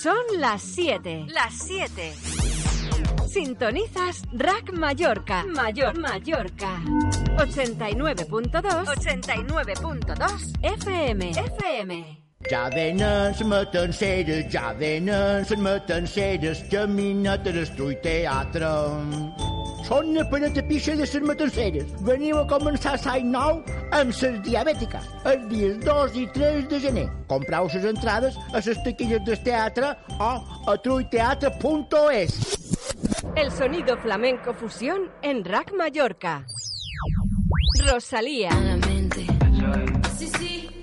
Son las 7. Las 7. Sintonizas Rack Mallorca. Mayor Mallorca. 89.2. 89.2 FM. FM. Ja venen een sedes, ja venen een sedes, caminat de teatre. Són per a tapixa de les matanceres. Veniu a començar l'any nou amb les diabètiques, els dies 2 i 3 de gener. Comprau les entrades a les taquilles del teatre o a truiteatre.es. El sonido flamenco fusión en Rack Mallorca. Rosalía. Sí, sí.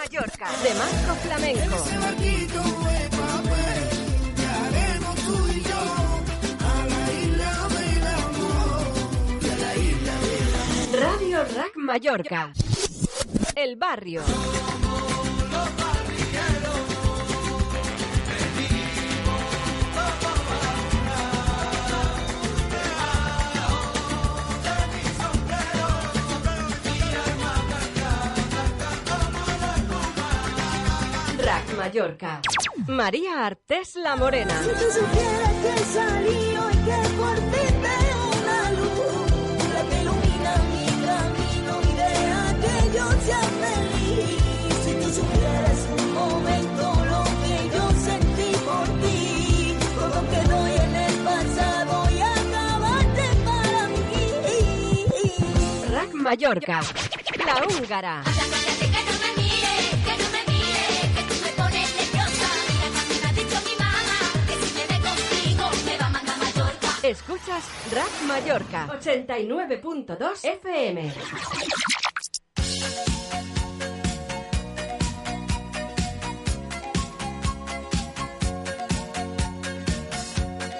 Mallorca. De Marco Flamenco. Radio Rack Mallorca. El barrio. Mallorca. María Artés La Morena. Si tú supieras que salió y que por fin veo una luz, la que ilumina mi camino y deja que yo sea feliz. Si tú supieras un momento lo que yo sentí por ti, todo quedó en el pasado y acabaste para mí. Rack Mallorca. La húngara. Escuchas Rack Mallorca 89.2 FM.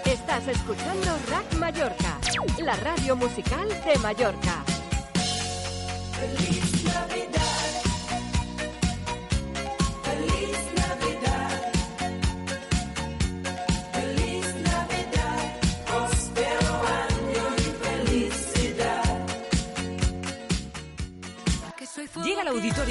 Estás escuchando Rack Mallorca, la radio musical de Mallorca.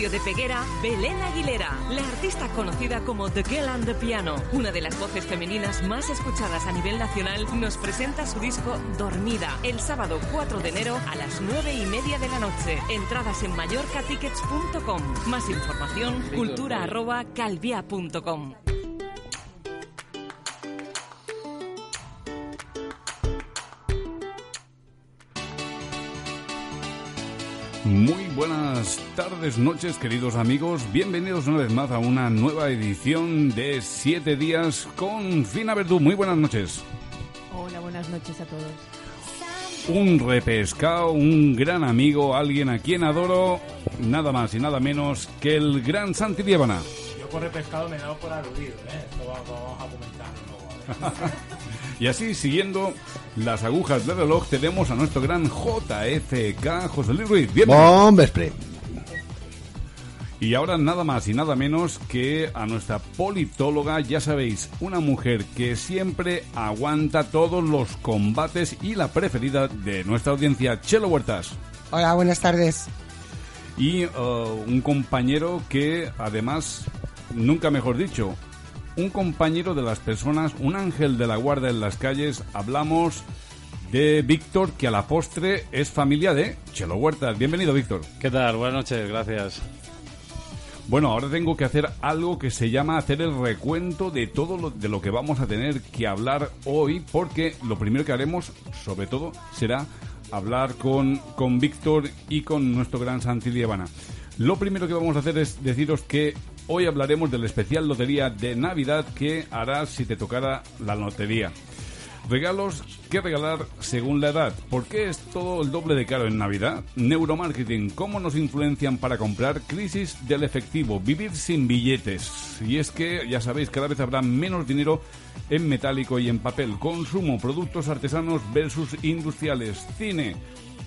De Peguera Belén Aguilera, la artista conocida como The Girl and the Piano, una de las voces femeninas más escuchadas a nivel nacional, nos presenta su disco Dormida el sábado 4 de enero a las 9 y media de la noche. Entradas en mallorcatickets.com. Más información, cultura arroba calvia.com. Muy buenas tardes, noches, queridos amigos. Bienvenidos una vez más a una nueva edición de Siete Días con Fina Verdú. Muy buenas noches. Hola, buenas noches a todos. Un repescado, un gran amigo, alguien a quien adoro, nada más y nada menos que el gran Santi Diébana. Yo por pescado me he dado por aludido, ¿eh? Esto va- vamos a comentarlo luego. Y así, siguiendo las agujas del reloj, tenemos a nuestro gran JFK, José Luis Ruiz. Bienvenido. Y ahora nada más y nada menos que a nuestra politóloga, ya sabéis, una mujer que siempre aguanta todos los combates y la preferida de nuestra audiencia, Chelo Huertas. Hola, buenas tardes. Y uh, un compañero que además, nunca mejor dicho, un compañero de las personas, un ángel de la guarda en las calles, hablamos de Víctor, que a la postre es familia de Chelo Huertas. Bienvenido, Víctor. ¿Qué tal? Buenas noches, gracias. Bueno, ahora tengo que hacer algo que se llama hacer el recuento de todo lo, de lo que vamos a tener que hablar hoy, porque lo primero que haremos, sobre todo, será hablar con, con Víctor y con nuestro gran Santi Lievana. Lo primero que vamos a hacer es deciros que hoy hablaremos del especial lotería de Navidad que harás si te tocara la lotería. Regalos que regalar según la edad. ¿Por qué es todo el doble de caro en Navidad? Neuromarketing. ¿Cómo nos influencian para comprar? Crisis del efectivo. Vivir sin billetes. Y es que, ya sabéis, cada vez habrá menos dinero en metálico y en papel. Consumo. Productos artesanos versus industriales. Cine.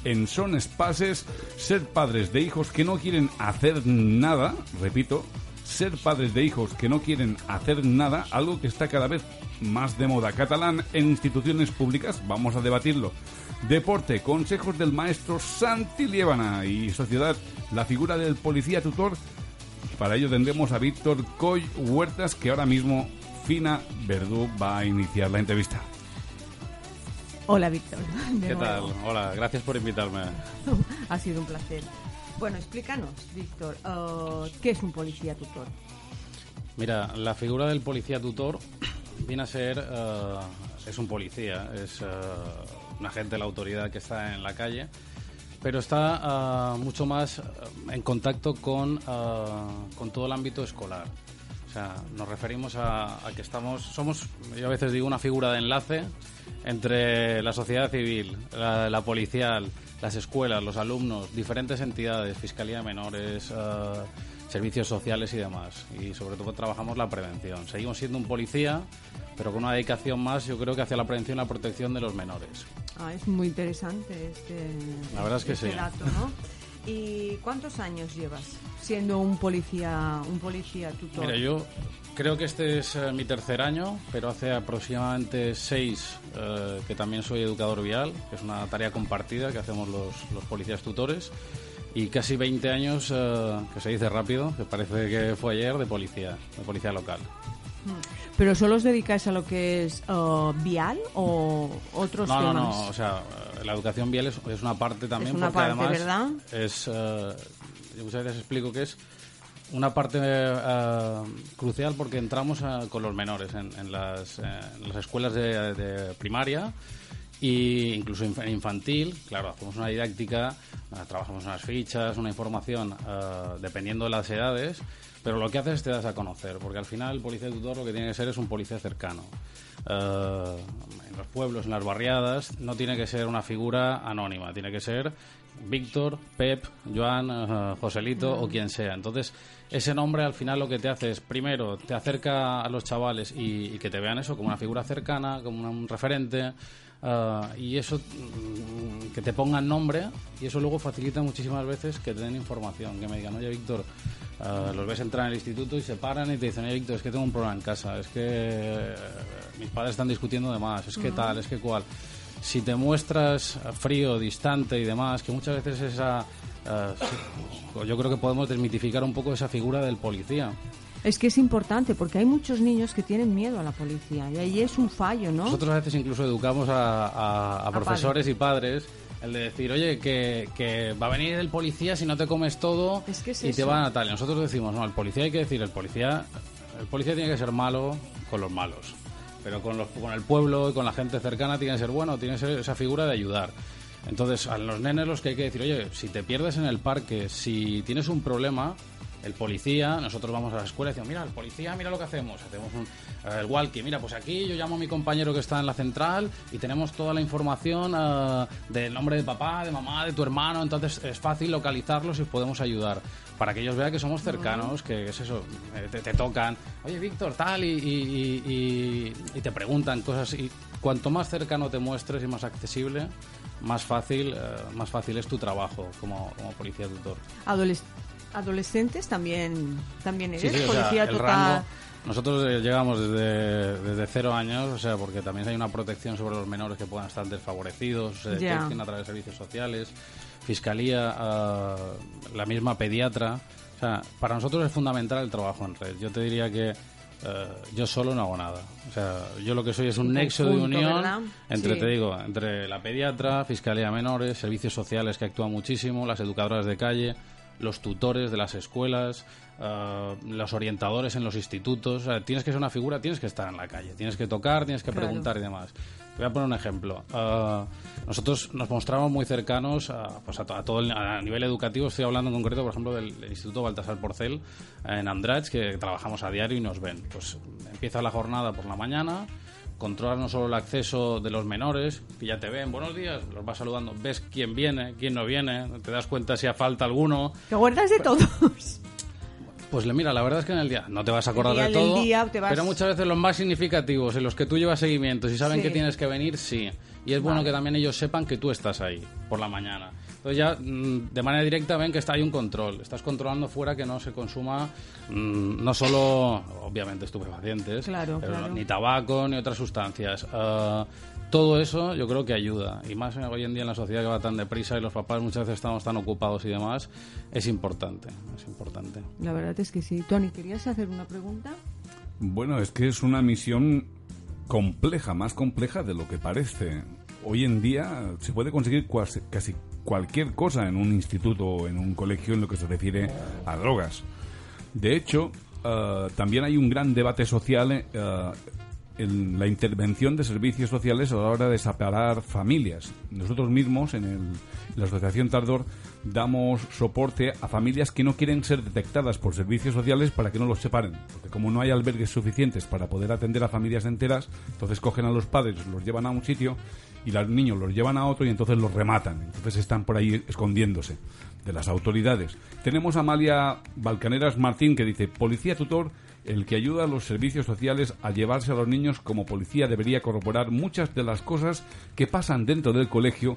En Son Espaces, ser padres de hijos que no quieren hacer nada, repito, ser padres de hijos que no quieren hacer nada, algo que está cada vez más de moda. Catalán en instituciones públicas, vamos a debatirlo. Deporte, consejos del maestro Santi Liébana y sociedad, la figura del policía tutor. Para ello tendremos a Víctor Coy Huertas, que ahora mismo Fina Verdú va a iniciar la entrevista. Hola, Víctor. ¿Qué tal? Hola, gracias por invitarme. ha sido un placer. Bueno, explícanos, Víctor, uh, ¿qué es un policía tutor? Mira, la figura del policía tutor viene a ser, eh, es un policía, es eh, un agente de la autoridad que está en la calle, pero está eh, mucho más eh, en contacto con, eh, con todo el ámbito escolar. O sea, nos referimos a, a que estamos, somos, yo a veces digo, una figura de enlace entre la sociedad civil, la, la policial, las escuelas, los alumnos, diferentes entidades, fiscalía de menores, eh, servicios sociales y demás. Y sobre todo trabajamos la prevención. Seguimos siendo un policía, pero con una dedicación más, yo creo que hacia la prevención y la protección de los menores. Ah, es muy interesante este, La verdad es que este sí. dato, ¿no? ¿Y cuántos años llevas siendo un policía, un policía tutor? Mira, yo creo que este es eh, mi tercer año, pero hace aproximadamente seis eh, que también soy educador vial, que es una tarea compartida que hacemos los, los policías tutores, y casi 20 años, eh, que se dice rápido, que parece que fue ayer, de policía, de policía local. ¿Pero solo os dedicáis a lo que es uh, vial o otros No, no, temas? no, o sea, eh, la educación vial es, es una parte también, Es una porque parte, además ¿verdad? es, eh, yo muchas veces explico que es una parte eh, crucial porque entramos eh, con los menores en, en las, eh, en las escuelas de, de primaria e incluso inf- infantil, claro, hacemos una didáctica, eh, trabajamos unas fichas, una información eh, dependiendo de las edades, pero lo que haces es te das a conocer, porque al final el policía tutor lo que tiene que ser es un policía cercano. Eh, en los pueblos, en las barriadas, no tiene que ser una figura anónima, tiene que ser Víctor, Pep, Joan, eh, Joselito o quien sea. Entonces, ese nombre al final lo que te hace es, primero, te acerca a los chavales y, y que te vean eso como una figura cercana, como un referente. eh, y eso, mm, que te pongan nombre, y eso luego facilita muchísimas veces que te den información, que me digan, oye Víctor, eh, los ves entrar en el instituto y se paran y te dicen, oye Víctor, es que tengo un problema en casa, es que eh, mis padres están discutiendo de más, es que tal, es que cual. Si te muestras frío, distante y demás, que muchas veces esa... sí, yo creo que podemos desmitificar un poco esa figura del policía. Es que es importante porque hay muchos niños que tienen miedo a la policía y ahí es un fallo, ¿no? Nosotros a veces incluso educamos a, a- a profesores y padres el de decir, oye, que, que va a venir el policía si no te comes todo Es que es y te eso. van a tal. Y nosotros decimos, no, el policía hay que decir, el policía, el policía tiene que ser malo con los malos. Pero con, los, con el pueblo y con la gente cercana tiene que ser bueno, tiene que ser esa figura de ayudar. Entonces, a los nenes los que hay que decir, oye, si te pierdes en el parque, si tienes un problema, el policía, nosotros vamos a la escuela y decimos, mira, el policía, mira lo que hacemos. Hacemos un, eh, el walkie, mira, pues aquí yo llamo a mi compañero que está en la central y tenemos toda la información eh, del nombre de papá, de mamá, de tu hermano, entonces es fácil localizarlos y os podemos ayudar. Para que ellos vean que somos cercanos, que es eso, eh, te, te tocan, oye, Víctor, tal, y, y- y- y- y te preguntan cosas. Y cuanto más cercano te muestres y más accesible, más fácil, eh, más fácil es tu trabajo como, como policía tutor. Adoles- adolescentes también, también eres Sí, sí, o sea, policía el total. rango- nosotros eh, llegamos desde, desde cero años, o sea, porque también hay una protección sobre los menores que puedan estar desfavorecidos, se Ya. detecten a través de servicios sociales, fiscalía, ah, la misma pediatra. O sea, para nosotros es fundamental el trabajo en red. Yo te diría que eh, yo solo no hago nada. O sea, yo lo que soy es un Un nexo de unión ¿verdad? entre, Sí. te digo, entre la pediatra, fiscalía menores, servicios sociales que actúan muchísimo, las educadoras de calle, los tutores de las escuelas, eh, los orientadores en los institutos. O sea, tienes que ser una figura, tienes que estar en la calle, tienes que tocar, tienes que Claro. preguntar y demás. Te voy a poner un ejemplo. Eh, nosotros nos mostramos muy cercanos a, pues a, to- a todo el, a nivel educativo. Estoy hablando en concreto, por ejemplo, del, del Instituto Baltasar Porcel en Andratx, que trabajamos a diario y nos ven. Pues empieza la jornada por la mañana, controlas no solo el acceso de los menores, que ya te ven, buenos días, los vas saludando, ves quién viene, quién no viene, te das cuenta si ha falta alguno. ¿Te acuerdas de todos? Pues le- mira, la verdad es que en el día no te vas a acordar día de todo, día te vas- pero muchas veces los más significativos, en los que tú llevas seguimiento, si saben Sí. que tienes que venir, sí. Y es bueno que también ellos sepan que tú estás ahí por la mañana. Entonces ya mm, de manera directa ven que está hay un control. Estás controlando fuera que no se consuma mm, no solo, obviamente, estupefacientes, Claro, pero claro. ni tabaco ni otras sustancias. Ah, todo eso yo creo que ayuda. Y más hoy en día en la sociedad que va tan deprisa y los papás muchas veces estamos tan ocupados y demás, es importante, es importante. La verdad es que sí. Tony, ¿querías hacer una pregunta? Bueno, es que es una misión compleja, más compleja de lo que parece. Hoy en día se puede conseguir casi cualquier cosa en un instituto o en un colegio en lo que se refiere a drogas. De hecho, eh, también hay un gran debate social eh, en la intervención de servicios sociales a la hora de separar familias. Nosotros mismos, en, el- en la Asociación Tardor, damos soporte a familias que no quieren ser detectadas por servicios sociales para que no los separen. Porque como no hay albergues suficientes para poder atender a familias enteras, entonces cogen a los padres, los llevan a un sitio y los niños los llevan a otro y entonces los rematan. Entonces están por ahí escondiéndose de las autoridades. Tenemos a Amalia Balcaneras Martín que dice, policía tutor, el que ayuda a los servicios sociales a llevarse a los niños como policía debería corroborar muchas de las cosas que pasan dentro del colegio,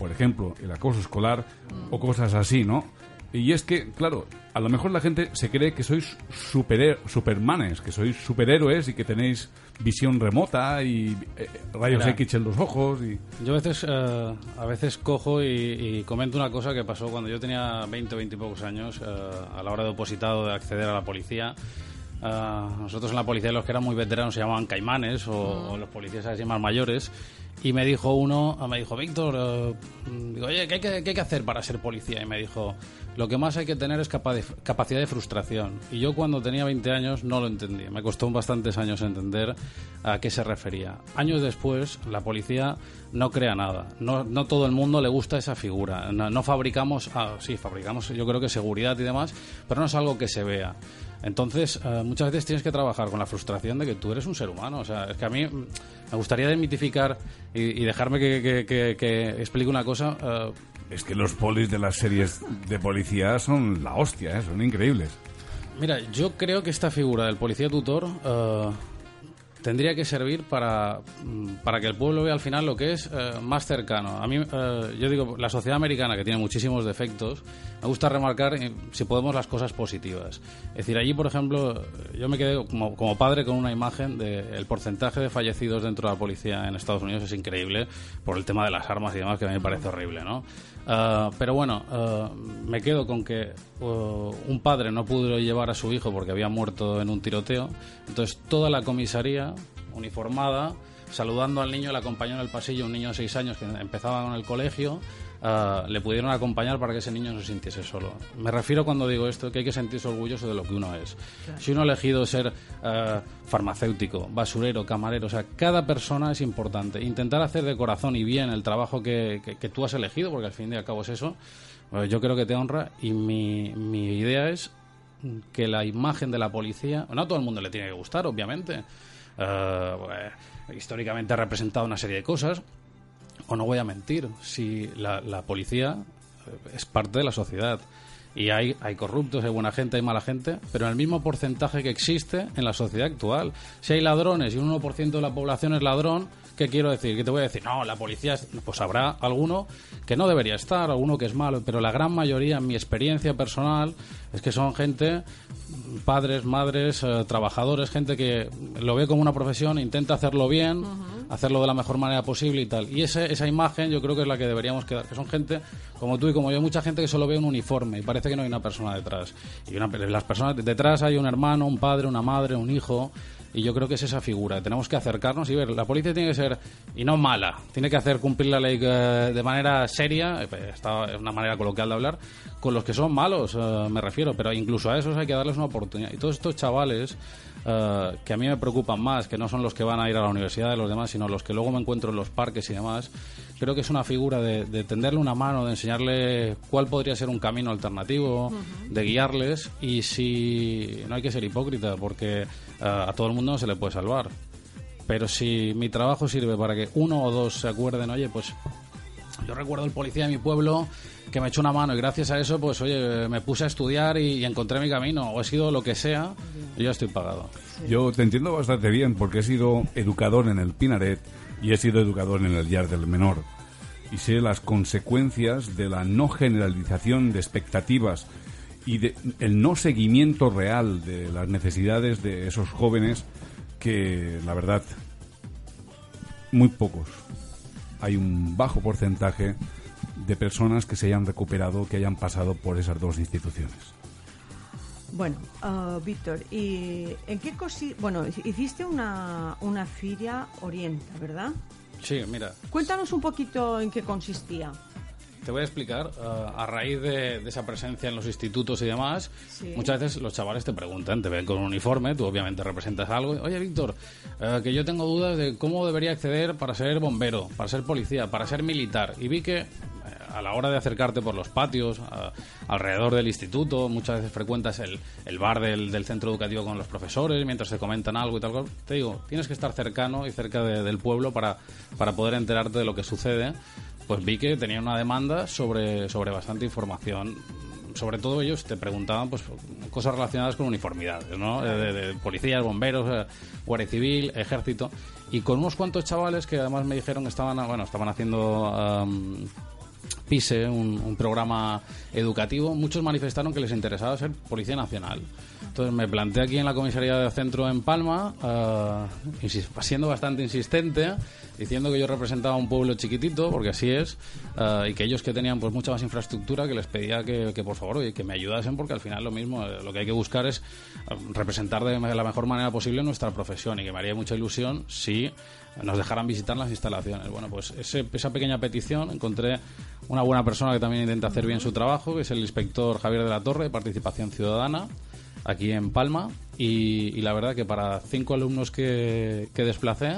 por ejemplo, el acoso escolar o cosas así, ¿no? Y es que, claro, a lo mejor la gente se cree que sois super, supermanes, que sois superhéroes y que tenéis visión remota y eh, rayos Mira. X en los ojos y... Yo a veces, eh, a veces cojo y, y comento una cosa que pasó cuando yo tenía 20 o 20 y pocos años, eh, a la hora de opositado de acceder a la policía. Eh, nosotros en la policía los que eran muy veteranos se llamaban caimanes o, o los policías así más mayores. Y me dijo uno, me dijo, Víctor, eh, mm, digo, ¿qué hay, que, hacer para ser policía? Y me dijo, lo que más hay que tener es capa- de- capacidad de frustración. Y yo cuando tenía 20 años no lo entendí. Me costó bastantes años entender a qué se refería. Años después, la policía no crea nada. No, no todo el mundo le gusta esa figura. No, no fabricamos, ah, sí, fabricamos yo creo que seguridad y demás, pero no es algo que se vea. Entonces, eh, muchas veces tienes que trabajar con la frustración de que tú eres un ser humano. O sea, es que a mí me gustaría desmitificar y, y dejarme que, que- que- que explique una cosa. eh, Es que los polis de las series de policía son la hostia, ¿eh? son increíbles. Mira, yo creo que esta figura del policía tutor eh, tendría que servir para, mm, para que el pueblo vea al final lo que es eh, más cercano. A mí, eh, yo digo, la sociedad americana, que tiene muchísimos defectos, me gusta remarcar, eh, si podemos, las cosas positivas. Es decir, allí, por ejemplo, yo me quedé como, como padre con una imagen del porcentaje de fallecidos dentro de la policía en Estados Unidos es increíble por el tema de las armas y demás, que a mí me parece horrible, ¿no? Ah, pero bueno, ah, me quedo con que uh, un padre no pudo llevar a su hijo porque había muerto en un tiroteo. Entonces toda la comisaría uniformada, saludando al niño, le acompañó en el pasillo un niño de seis años que empezaba con el colegio. Ah, le pudieron acompañar para que ese niño no se sintiese solo. Me refiero cuando digo esto que hay que sentirse orgulloso de lo que uno es. Si uno ha elegido ser ah, farmacéutico, basurero, camarero, o sea, cada persona es importante. Intentar hacer de corazón y bien el trabajo que, que- que tú has elegido, porque al fin y al cabo es eso, pues yo creo que te honra y mi, mi idea es que la imagen de la policía, no a todo el mundo le tiene que gustar, obviamente. Eh, pues, históricamente ha representado una serie de cosas, o no voy a mentir, si la, policía eh, es parte de la sociedad. Y hay, hay corruptos, hay buena gente, hay mala gente, pero en el mismo porcentaje que existe en la sociedad actual. Si hay ladrones y un 1% de la población es ladrón, ¿qué quiero decir? ¿Qué te voy a decir? No, la policía, es- pues habrá alguno que no debería estar, alguno que es malo, pero la gran mayoría, en mi experiencia personal, es que son gente, padres, madres, eh, trabajadores, gente que lo ve como una profesión, intenta hacerlo bien, hacerlo de la mejor manera posible y tal. Y ese, esa imagen yo creo que es la que deberíamos quedar, que son gente como tú y como yo, mucha gente que solo ve un uniforme y parece que no hay una persona detrás. Y una, las personas detrás hay un hermano, un padre, una madre, un hijo. Y yo creo que es esa figura. Tenemos que acercarnos y ver. La policía tiene que ser, y no mala, tiene que hacer cumplir la ley eh, de manera seria, eh, esta es una manera coloquial de hablar, con los que son malos, eh, me refiero, pero incluso a esos hay que darles una oportunidad. Y todos estos chavales eh, que a mí me preocupan más, que no son los que van a ir a la universidad de los demás, sino los que luego me encuentro en los parques y demás, creo que es una figura de, de tenderle una mano, de enseñarle cuál podría ser un camino alternativo, de guiarles y si no hay que ser hipócrita porque eh, a todo el mundo no se le puede salvar. Pero si mi trabajo sirve para que uno o dos se acuerden, oye, pues yo recuerdo el policía de mi pueblo que me echó una mano y gracias a eso, pues oye, me puse a estudiar y, encontré mi camino, o he sido lo que sea, y yo estoy pagado. Yo te entiendo bastante bien porque he sido educador en el Pinaret y he sido educador en el Yar del Menor. Y sé las consecuencias de la no generalización de expectativas y de el no seguimiento real de las necesidades de esos jóvenes que, la verdad, muy pocos. Hay un bajo porcentaje de personas que se hayan recuperado, que hayan pasado por esas dos instituciones. Bueno, ah, Víctor, ¿y en qué cosi Bueno, hiciste una, una feria Orienta, ¿verdad? Sí, mira, Cuéntanos un poquito en qué consistía. Te voy a explicar, eh, a raíz de, de esa presencia en los institutos y demás, Sí. muchas veces los chavales te preguntan, te ven con un uniforme, tú obviamente representas algo. Oye, Víctor, eh, que yo tengo dudas de cómo debería acceder para ser bombero, para ser policía, para ser militar. Y vi que eh, a la hora de acercarte por los patios, a- alrededor del instituto, muchas veces frecuentas el, el bar del, del centro educativo con los profesores mientras te comentan algo y tal. Te digo, tienes que estar cercano y cerca de- del pueblo para, para poder enterarte de lo que sucede. Pues vi que tenía una demanda sobre, sobre bastante información. Sobre todo ellos te preguntaban pues cosas relacionadas con uniformidades, ¿no? Eh, De, policías, bomberos, eh, guardia civil, ejército. Y con unos cuantos chavales que además me dijeron que estaban, bueno, estaban haciendo... am, PISE, un, un programa educativo, muchos manifestaron que les interesaba ser Policía Nacional. Entonces me planteé aquí en la comisaría de centro en Palma, eh, siendo bastante insistente, diciendo que yo representaba un pueblo chiquitito, porque así es, eh, y que ellos que tenían pues mucha más infraestructura, que les pedía que, por favor que me ayudasen, porque al final lo mismo, eh, lo que hay que buscar es representar de la mejor manera posible nuestra profesión, y que me haría mucha ilusión si nos dejaran visitar las instalaciones. Bueno, pues ese- esa pequeña petición encontré una buena persona que también intenta hacer bien su trabajo, que es el inspector Javier de la Torre, de Participación Ciudadana, aquí en Palma. Y, la verdad que para cinco alumnos que, que desplacé,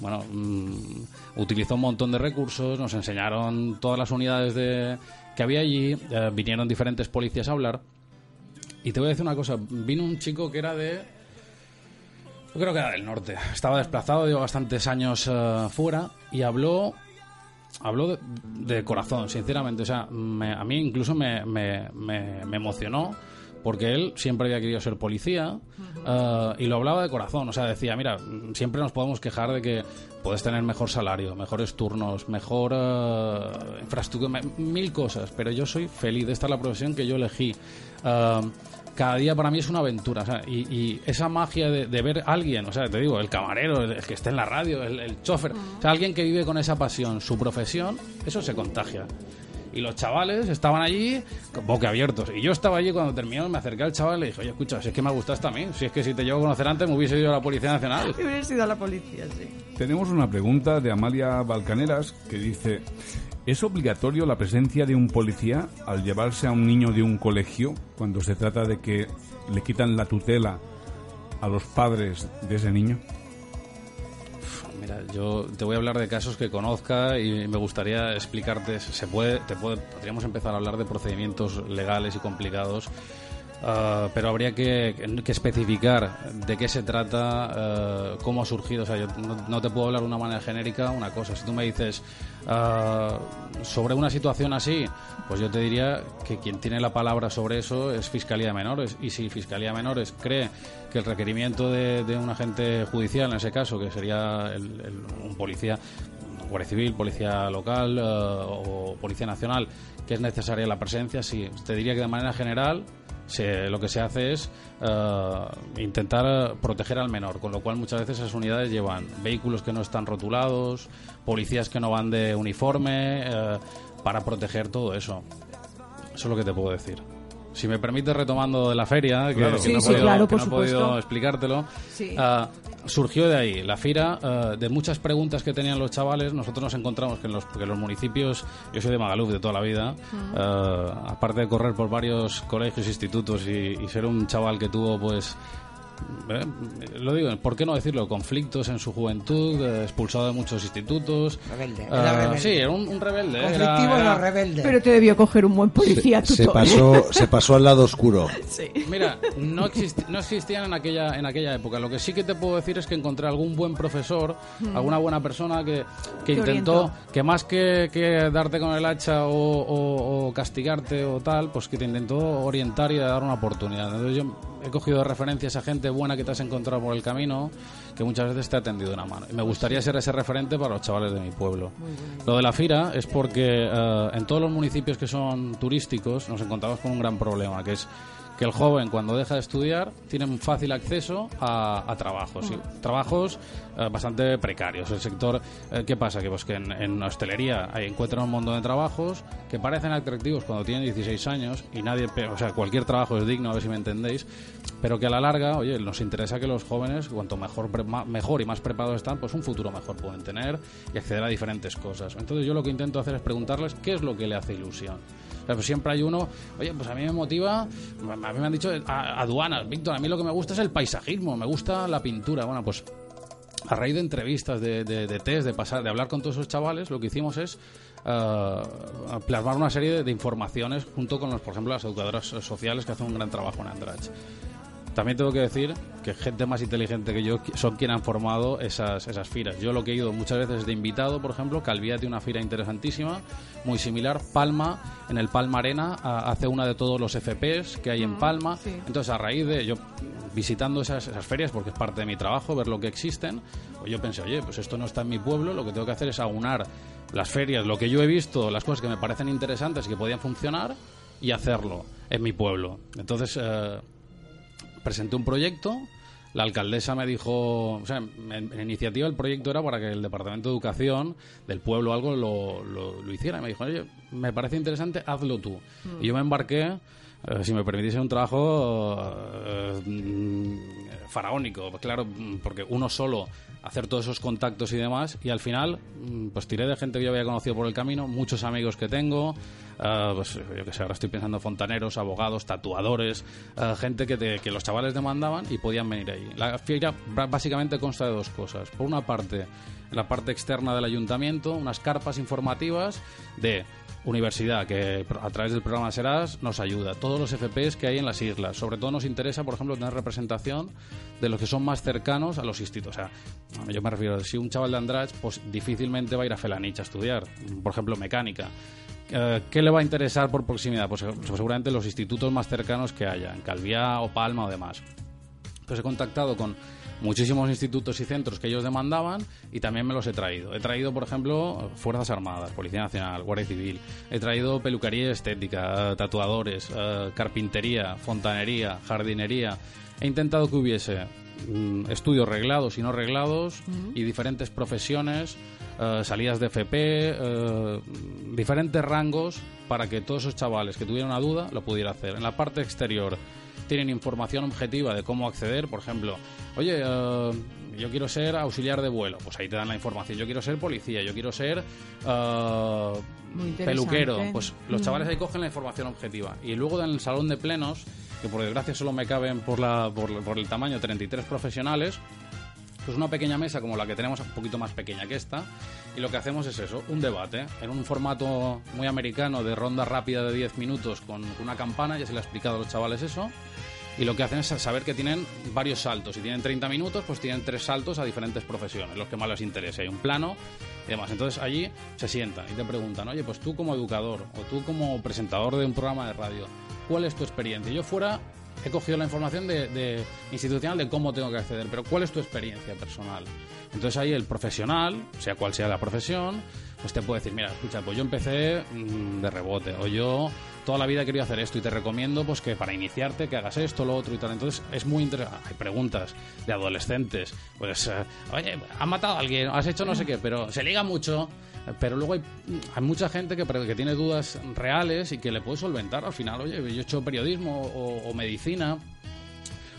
bueno, mm, utilizó un montón de recursos, nos enseñaron todas las unidades de, que había allí, eh, vinieron diferentes policías a hablar. Y te voy a decir una cosa, vino un chico que era de yo creo que era del norte. Estaba desplazado, llevo bastantes años eh, fuera y habló habló de, de corazón, sinceramente. O sea, me- a mí incluso me, me- me- emocionó porque él siempre había querido ser policía eh, y lo hablaba de corazón. O sea, decía, mira, siempre nos podemos quejar de que puedes tener mejor salario, mejores turnos, mejor eh, infraestructura, mil cosas, pero yo soy feliz. Esta es la profesión que yo elegí. Cada día para mí es una aventura. o sea, y, y esa magia de, de ver a alguien, o sea, te digo, el camarero, el, el que esté en la radio, el, el chofer, o sea, alguien que vive con esa pasión, su profesión, eso se contagia. Y los chavales estaban allí boquiabiertos. Y yo estaba allí cuando terminó, me acerqué al chaval y le dije, oye, escucha, si es que me gustaste a mí, si es que si te llevo a conocer antes me hubiese ido a la Policía Nacional. Hubiera sido a la policía, sí. Tenemos una pregunta de Amalia Balcaneras que dice, ¿es obligatorio la presencia de un policía al llevarse a un niño de un colegio cuando se trata de que le quitan la tutela a los padres de ese niño? Mira, yo te voy a hablar de casos que conozca y me gustaría explicarte. Se puede, te puede, podríamos empezar a hablar de procedimientos legales y complicados, ah, pero habría que, especificar de qué se trata, ah, cómo ha surgido. O sea, yo no, no te puedo hablar de una manera genérica una cosa. Si tú me dices ah, sobre una situación así, pues yo te diría que quien tiene la palabra sobre eso es Fiscalía de Menores. Y si Fiscalía de Menores cree que el requerimiento de, un agente judicial, en ese caso, que sería el- el- un policía, guardia civil, policía local eh, o policía nacional, que es necesaria la presencia, sí. Te diría que de manera general se- lo que se hace es eh, intentar proteger al menor, con lo cual muchas veces esas unidades llevan vehículos que no están rotulados, policías que no van de uniforme, eh, para proteger todo eso. Eso es lo que te puedo decir. Si me permite retomando de la feria, que, Claro. que Sí, no he sí, podido, claro, que no he podido supuesto. explicártelo, Sí. ah, surgió de ahí. La FIRA, ah, de muchas preguntas que tenían los chavales, nosotros nos encontramos que en los, que los municipios, yo soy de Magaluf de toda la vida, ah, aparte de correr por varios colegios, institutos y, y ser un chaval que tuvo pues eh, lo digo, ¿por qué no decirlo? Conflictos en su juventud, eh, expulsado de muchos institutos. Rebelde, era rebelde. Sí, era un, un rebelde. Conflictivo era- era rebelde. Pero te debió coger un buen policía Se tutor. pasó, se pasó al lado oscuro. Mira, no, existi- no existían en aquella, en aquella época. Lo que sí que te puedo decir es que encontré algún buen profesor, alguna buena persona que, que Te intentó, orientó. que más que, que darte con el hacha o, o- o castigarte o tal, pues que te intentó orientar y dar una oportunidad. Entonces yo he cogido de referencia a esa gente buena que te has encontrado por el camino, que muchas veces te ha tendido una mano. Y me gustaría ser ese referente para los chavales de mi pueblo. Lo de la FIRA es porque eh, en todos los municipios que son turísticos nos encontramos con un gran problema, que es que el joven cuando deja de estudiar tiene un fácil acceso a, a trabajos, y trabajos eh, bastante precarios. El sector, eh, ¿qué pasa? Que, pues, que en, en hostelería ahí encuentran un montón de trabajos que parecen atractivos cuando tienen 16 años y nadie, o sea, cualquier trabajo es digno, a ver si me entendéis, pero que a la larga, oye, nos interesa que los jóvenes, cuanto mejor, pre- ma- mejor y más preparados están, pues un futuro mejor pueden tener y acceder a diferentes cosas. Entonces yo lo que intento hacer es preguntarles qué es lo que le hace ilusión. O sea, pues siempre hay uno, oye, pues a mí me motiva, a mí me han dicho aduanas, Víctor, a mí lo que me gusta es el paisajismo, me gusta la pintura. Bueno, pues a raíz de entrevistas, de, de, de test, de pasar, de hablar con todos esos chavales, lo que hicimos es eh, plasmar una serie de, de informaciones junto con los, por ejemplo, las educadoras sociales que hacen un gran trabajo en Andrach. También tengo que decir que gente más inteligente que yo son quienes han formado esas, esas firas. Yo lo que he ido muchas veces de invitado, por ejemplo, Calviá tiene una fira interesantísima, muy similar. Palma, en el Palma Arena, a- hace una de todos los FPs que hay en Palma. Entonces, a raíz de yo visitando esas, esas ferias, porque es parte de mi trabajo, ver lo que existen, pues yo pensé, oye, pues esto no está en mi pueblo, lo que tengo que hacer es aunar las ferias, lo que yo he visto, las cosas que me parecen interesantes y que podían funcionar, y hacerlo en mi pueblo. Entonces, eh, presenté un proyecto. La alcaldesa me dijo, o sea, en, en iniciativa el proyecto era para que el Departamento de Educación del pueblo algo lo, lo- lo hiciera. Y me dijo, oye, me parece interesante, hazlo tú. Mm. Y yo me embarqué, eh, si me permitiese, un trabajo eh, faraónico. Claro, porque uno solo hacer todos esos contactos y demás, y al final, mm, pues tiré de gente que yo había conocido por el camino, muchos amigos que tengo, eh, pues yo que sé, ahora estoy pensando en fontaneros, abogados, tatuadores, gente que, te- que los chavales demandaban y podían venir ahí. La fiera bra- básicamente consta de dos cosas. Por una parte, la parte externa del ayuntamiento, unas carpas informativas de universidad que a través del programa Serás nos ayuda. Todos los FPs que hay en las islas. Sobre todo nos interesa, por ejemplo, tener representación de los que son más cercanos a los institutos. O sea, yo me refiero, si un chaval de Andrach, pues difícilmente va a ir a Felanich a estudiar, por ejemplo, mecánica. Eh, ¿Qué le va a interesar por proximidad? Pues, pues seguramente los institutos más cercanos que haya, en Calviá o Palma o demás. Pues he contactado con muchísimos institutos y centros que ellos demandaban y también me los he traído. He traído, por ejemplo, Fuerzas Armadas, Policía Nacional, Guardia Civil. He traído peluquería estética, tatuadores, eh, carpintería, fontanería, jardinería. He intentado que hubiese mm, estudios reglados y no reglados y diferentes profesiones, eh, salidas de FP, eh, diferentes rangos para que todos esos chavales que tuvieran una duda lo pudiera hacer. En la parte exterior tienen información objetiva de cómo acceder, por ejemplo, oye, eh, yo quiero ser auxiliar de vuelo, pues ahí te dan la información, yo quiero ser policía, yo quiero ser interesante. peluquero, pues los Mm. chavales ahí cogen la información objetiva. Y luego en el salón de plenos, que por desgracia solo me caben por, la, por, por el tamaño 33 profesionales, pues una pequeña mesa como la que tenemos, un poquito más pequeña que esta, y lo que hacemos es eso, un debate, en un formato muy americano de ronda rápida de 10 minutos con una campana, ya se le ha explicado a los chavales eso, y lo que hacen es saber que tienen varios saltos. Si tienen 30 minutos, pues tienen tres saltos a diferentes profesiones, los que más les interese. Hay un plano y demás. Entonces allí se sientan y te preguntan, oye, pues tú como educador o tú como presentador de un programa de radio, ¿cuál es tu experiencia? Yo fuera he cogido la información de, de institucional de cómo tengo que acceder, pero ¿cuál es tu experiencia personal? Entonces ahí el profesional, sea cual sea la profesión, pues te puede decir, mira, escucha, pues yo empecé mm, de rebote, o yo toda la vida he querido hacer esto y te recomiendo pues que para iniciarte que hagas esto, lo otro y tal. Entonces es muy interesante. Hay preguntas de adolescentes, pues, eh, oye, ¿has matado a alguien? ¿Has hecho no sé qué? Pero se liga mucho. Pero luego hay, hay mucha gente que, que tiene dudas reales y que le puede solventar al final. Oye, yo he hecho periodismo o, o medicina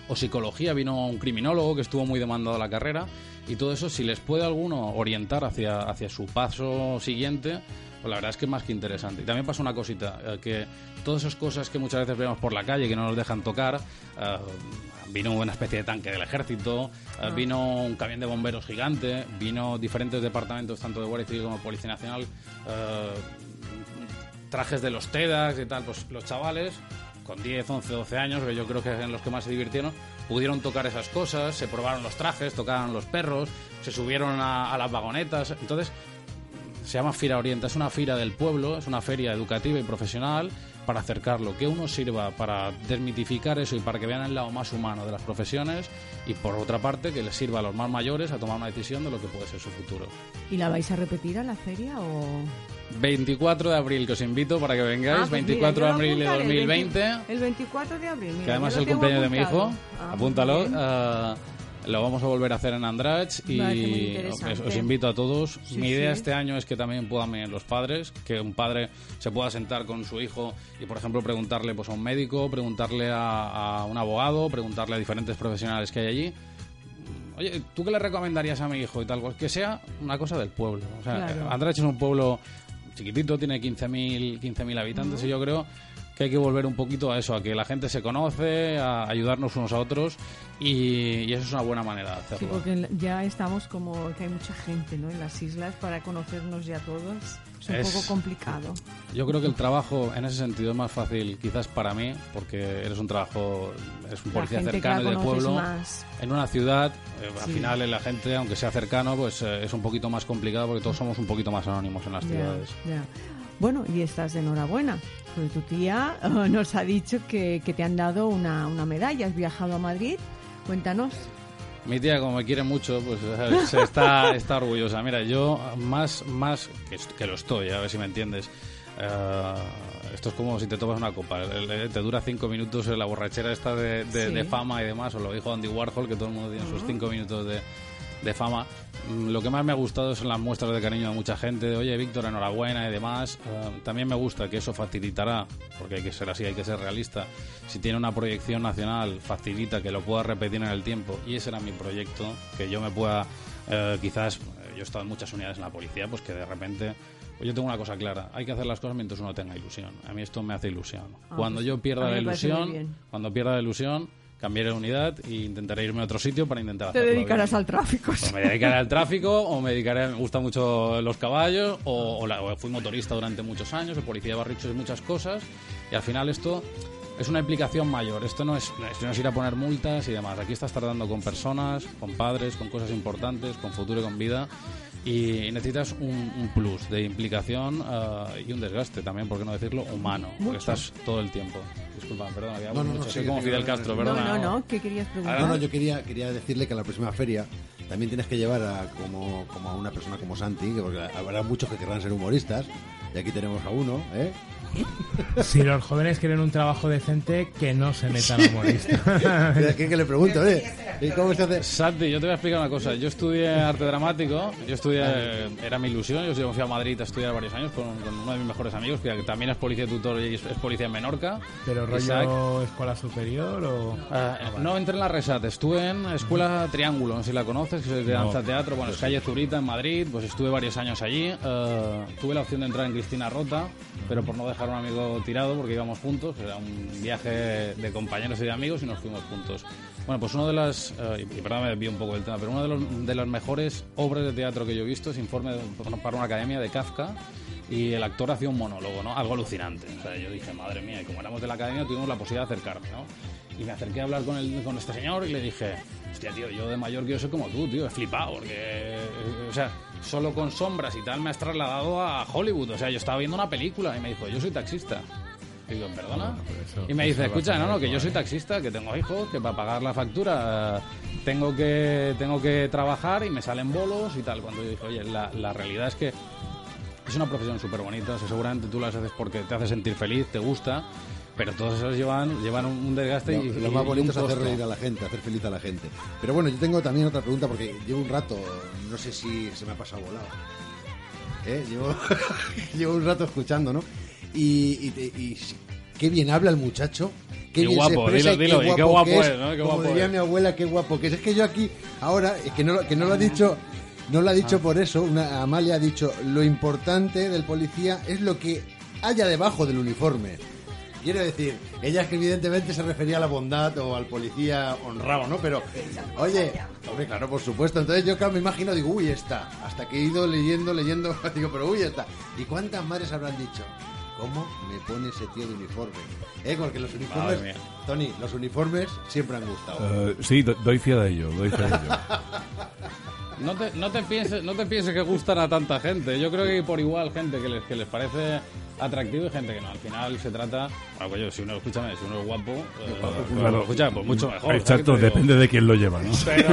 o psicología, vino un criminólogo que estuvo muy demandado a la carrera y todo eso, si les puede alguno orientar hacia, hacia su paso siguiente, pues la verdad es que es más que interesante. Y también pasa una cosita, eh, que todas esas cosas que muchas veces vemos por la calle que no nos dejan tocar, eh, vino una especie de tanque del ejército, eh, Ah. vino un camión de bomberos gigante, vino diferentes departamentos, tanto de Guardia Civil como Policía Nacional, eh, trajes de los TEDx y tal, pues los chavales con 10, 11, 12 años, que yo creo que en los que más se divirtieron, pudieron tocar esas cosas, se probaron los trajes, tocaron los perros, se subieron a, a las vagonetas. Entonces, se llama Fira Orienta, es una fira del pueblo, es una feria educativa y profesional para acercarlo, que uno sirva para desmitificar eso y para que vean el lado más humano de las profesiones y por otra parte que les sirva a los más mayores a tomar una decisión de lo que puede ser su futuro. ¿Y la vais a repetir a la feria o...? 24 de abril, que os invito para que vengáis. Ah, pues 24 mira, de abril de apuntaré, el 2020. 20 El 24 de abril. mira, que además es el cumpleaños de mi hijo. apuntado. Ah, Apúntalo. Lo vamos a volver a hacer en Andrach y os, invito a todos. Sí, Mi idea sí. este año es que también puedan venir los padres, que un padre se pueda sentar con su hijo y, por ejemplo, preguntarle pues, a un médico, preguntarle a, a un abogado, preguntarle a diferentes profesionales que hay allí. Oye, ¿tú qué le recomendarías a mi hijo y tal? Pues que sea una cosa del pueblo. O sea, Claro. Andrach es un pueblo chiquitito, tiene 15.000 15.000 habitantes y yo creo que hay que volver un poquito a eso, a que la gente se conoce, a ayudarnos unos a otros y, y eso es una buena manera de hacerlo. Sí, porque ya estamos como que hay mucha gente ¿no? en las islas para conocernos ya todos. Es un Es- poco complicado. Yo creo que el trabajo en ese sentido es más fácil quizás para mí, porque eres un trabajo, eres un policía cercano y de pueblo. más. En una ciudad, eh, al Sí. final la gente, aunque sea cercano, pues eh, es un poquito más complicado porque todos somos un poquito más anónimos en las Ya, ciudades. ya. Bueno, y estás de enhorabuena, porque tu tía eh, nos ha dicho que, que te han dado una, una medalla. Has viajado a Madrid. Cuéntanos. Mi tía, como me quiere mucho, pues se está, está orgullosa. Mira, yo más, más que, lo estoy, a ver si me entiendes. Eh, esto es como si te tomas una copa. Te dura cinco minutos la borrachera esta de, de- Sí. de fama y demás. O lo dijo Andy Warhol, que todo el mundo tiene sus cinco minutos de, de fama. Mm, Lo que más me ha gustado son las muestras de cariño de mucha gente. De, Oye, Víctor, enhorabuena y demás. Eh, también me gusta que eso facilitará, porque hay que ser así, hay que ser realista. Si tiene una proyección nacional, facilita que lo pueda repetir en el tiempo. Y ese era mi proyecto, que yo me pueda, eh, quizás, eh, yo he estado en muchas unidades en la policía, pues que de repente... pues yo tengo una cosa clara, hay que hacer las cosas mientras uno tenga ilusión. A mí esto me hace ilusión. Ah, cuando pues, yo pierda la ilusión, cuando pierda la ilusión, cambiaré de unidad e intentaré irme a otro sitio para intentar Te hacerlo dedicarás bien. al tráfico. O me dedicaré al tráfico, o me dedicaré, me gustan mucho los caballos, o, o la- o fui motorista durante muchos años, o policía de barrichos y muchas cosas, y al final esto es una implicación mayor. Esto no es, esto no es ir a poner multas y demás. Aquí estás tratando con personas, con padres, con cosas importantes, con futuro y con vida. Y necesitas un, un plus de implicación ah, y un desgaste también, por qué no decirlo, humano. Porque estás todo el tiempo. Disculpa, perdona, que hablo No, no, no, mucho. Soy como Fidel no, Castro, no, No, no, no. ¿Qué querías preguntar? No, no, yo quería, quería decirle que a la próxima feria también tienes que llevar a, como, como a una persona como Santi, que porque habrá muchos que querrán ser humoristas, y aquí tenemos a uno, ¿eh? Si los jóvenes quieren un trabajo decente, que no se metan a humorista. ¿A quién que le pregunto, eh? ¿Y cómo se hace? Santi, yo te voy a explicar una cosa. Yo estudié arte dramático, yo estudié, era mi ilusión, yo fui a Madrid a estudiar varios años con, con uno de mis mejores amigos, que también es policía tutor y es, es policía en Menorca. Pero rollo Isaac. escuela superior o... Ah, no entré en la Resat, estuve en Escuela Triángulo, no sé si la conoces, que es de No. danza teatro, bueno, es calle Zurita en Madrid, pues estuve varios años allí. Eh, tuve la opción de entrar en Cristina Rota, pero por no dejar a un amigo tirado, porque íbamos juntos, era un viaje de compañeros y de amigos y nos fuimos juntos. Bueno, pues uno de las, eh, y perdón me desvío un poco del tema, pero una de, los- de las mejores obras de teatro que yo he visto es Informe de- para una academia de Kafka, y el actor hacía un monólogo, ¿no? Algo alucinante. O sea, yo dije, madre mía, y como éramos de la academia tuvimos la posibilidad de acercarme, ¿no? Y me acerqué a hablar con, el, con este señor y le dije, hostia, tío, yo de mayor quiero ser como tú, tío, he flipado, porque, eh, o sea, solo con sombras y tal me has trasladado a Hollywood. O sea, yo estaba viendo una película y me dijo, yo soy taxista. Y digo, ¿perdona? y me dice, escucha, no, no, que yo soy taxista, que tengo hijos, que para pagar la factura eh, tengo que tengo que trabajar y me salen bolos y tal. Cuando yo dije, oye, la, la realidad es que es una profesión súper bonita, o sea, seguramente tú las haces porque te hace sentir feliz, te gusta, pero todas esas llevan, llevan un, desgaste y, lo y- más y bonito es hacer reír a la gente, hacer feliz a la gente. Pero bueno, yo tengo también otra pregunta porque llevo un rato, no sé si se me ha pasado volado. ¿Eh? Llevo, llevo un rato escuchando, ¿no? Y, y y qué bien habla el muchacho. Qué, Qué bien guapo, se dilo, dilo, y qué guapo que es, ¿no? Qué Como guapo diría es. mi abuela, qué guapo que es. Es que yo aquí, ahora, es que no, lo- que no lo ha dicho... No lo ha Ah. dicho por eso, una, Amalia ha dicho, lo importante del policía es lo que haya debajo del uniforme. Quiero decir, ella es que evidentemente se refería a la bondad o al policía honrado, ¿no? Pero, oye, hombre, claro, por supuesto. Entonces yo claro, me imagino, digo, uy, está. Hasta que he ido leyendo, leyendo, digo, pero uy, está. ¿Y cuántas madres habrán dicho? ¿Cómo me pone ese tío de uniforme? ¿Eh? Porque los uniformes. Tony, los uniformes siempre han gustado. Eh, sí, do- doy fe de ello, doy fe de ello. No te, no, te pienses, no te pienses que gustan a tanta gente. Yo creo que hay por igual gente que les, que les parece atractivo y gente que no. Al final se trata, bueno, coño, si uno, escúchame, si uno es guapo, eh, Claro. escucha, pues mucho mejor. ¿sabes Exacto, depende de quién lo lleva, ¿no? Pero,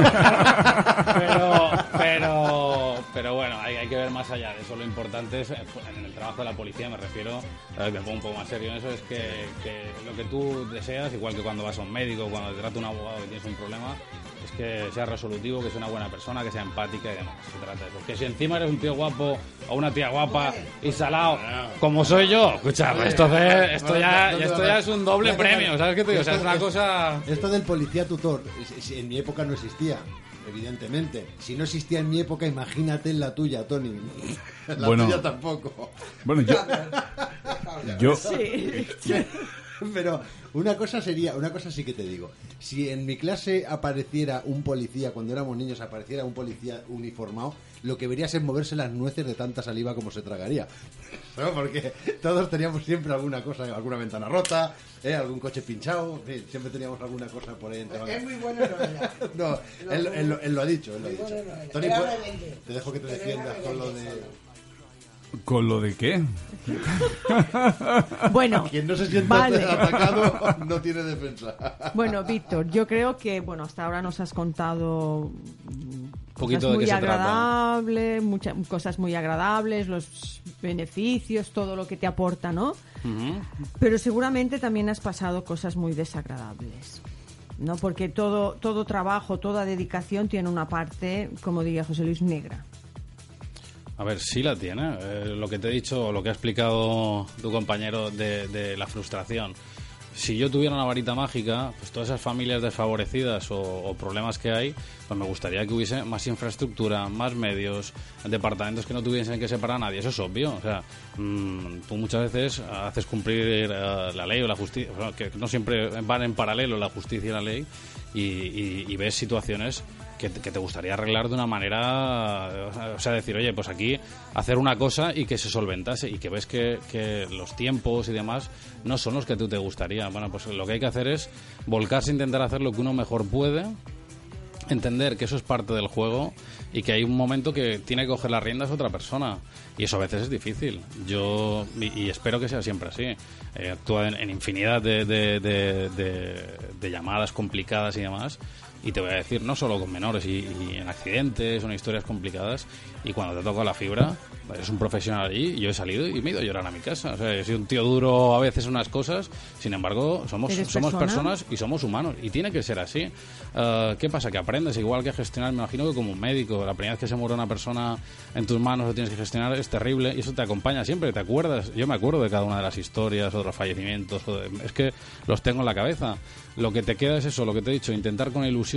pero, pero, pero bueno, hay, hay que ver más allá de eso. Lo importante es, eh, en el trabajo de la policía, me refiero, eh, me pongo un poco más serio en eso, es que, que lo que tú deseas, igual que cuando vas a un médico, cuando te trata un abogado y tienes un problema, es que sea resolutivo, que sea una buena persona, que sea empática y demás. Se trata de eso. Que si encima eres un tío guapo o una tía guapa y salado, como soy yo, escucha, pues esto, es- esto, ya, esto ya es un doble premio, ¿sabes qué te digo? O sea, es una cosa... Esto del policía tutor, en mi época no existía, evidentemente. Si no existía en mi época, imagínate en la tuya, Tony. En la Bueno. tuya tampoco. Bueno, yo, yo, Sí. Pero una cosa sería, una cosa sí que te digo. Si en mi clase apareciera un policía, cuando éramos niños apareciera un policía uniformado, lo que verías es moverse las nueces de tanta saliva como se tragaría. ¿No? Porque todos teníamos siempre alguna cosa, alguna ventana rota, ¿eh? algún coche pinchado, en fin, siempre teníamos alguna cosa por ahí. entre- Es muy bueno. No, él, él lo- él lo ha dicho, él lo ha dicho. Tony, pues, te dejo que te defiendas con lo de... ¿con lo de qué? Bueno, Quien no se sienta vale. atacado no tiene defensa. Bueno, Víctor, yo creo que bueno hasta ahora nos has contado Poquito cosas de muy agradables, muchas cosas muy agradables, los beneficios, todo lo que te aporta, ¿no? Pero seguramente también has pasado cosas muy desagradables. ¿No? Porque todo, todo trabajo, toda dedicación tiene una parte, como diría José Luis, negra. A ver, sí la tiene. Eh, lo que te he dicho, lo que ha explicado tu compañero de, de la frustración. Si yo tuviera una varita mágica, pues todas esas familias desfavorecidas o, problemas que hay, pues me gustaría que hubiese más infraestructura, más medios, departamentos que no tuviesen que separar a nadie. Eso es obvio. O sea, mm, tú muchas veces haces cumplir eh, la ley o la justicia, que no siempre van en paralelo la justicia y la ley, y, y- y ves situaciones que, te- gustaría arreglar de una manera, o sea, decir, oye, pues aquí hacer una cosa y que se solventase y que ves que, que los tiempos y demás no son los que tú te gustaría. Bueno, pues lo que hay que hacer es volcarse a intentar hacer lo que uno mejor puede, entender que eso es parte del juego y que hay un momento que tiene que coger las riendas otra persona. Y eso a veces es difícil. Yo, y, espero que sea siempre así. He actuado en, infinidad de- de- de llamadas complicadas y demás. Y te voy a decir, no solo con menores y, y en accidentes o en historias complicadas. Y cuando te toca la fibra, eres un profesional allí. Y yo he salido y me he ido a llorar a mi casa. O sea, he sido un tío duro a veces en unas cosas. Sin embargo, somos, ¿Eres somos persona? personas y somos humanos y tiene que ser así. Eh, ¿Qué pasa? Que aprendes igual que a gestionar, me imagino que como un médico, la primera vez que se muere una persona en tus manos lo tienes que gestionar es terrible y eso te acompaña siempre, te acuerdas. Yo me acuerdo de cada una de las historias o de los fallecimientos, o de- es que los tengo en la cabeza. Lo que te queda es eso, lo que te he dicho, intentar con ilusión,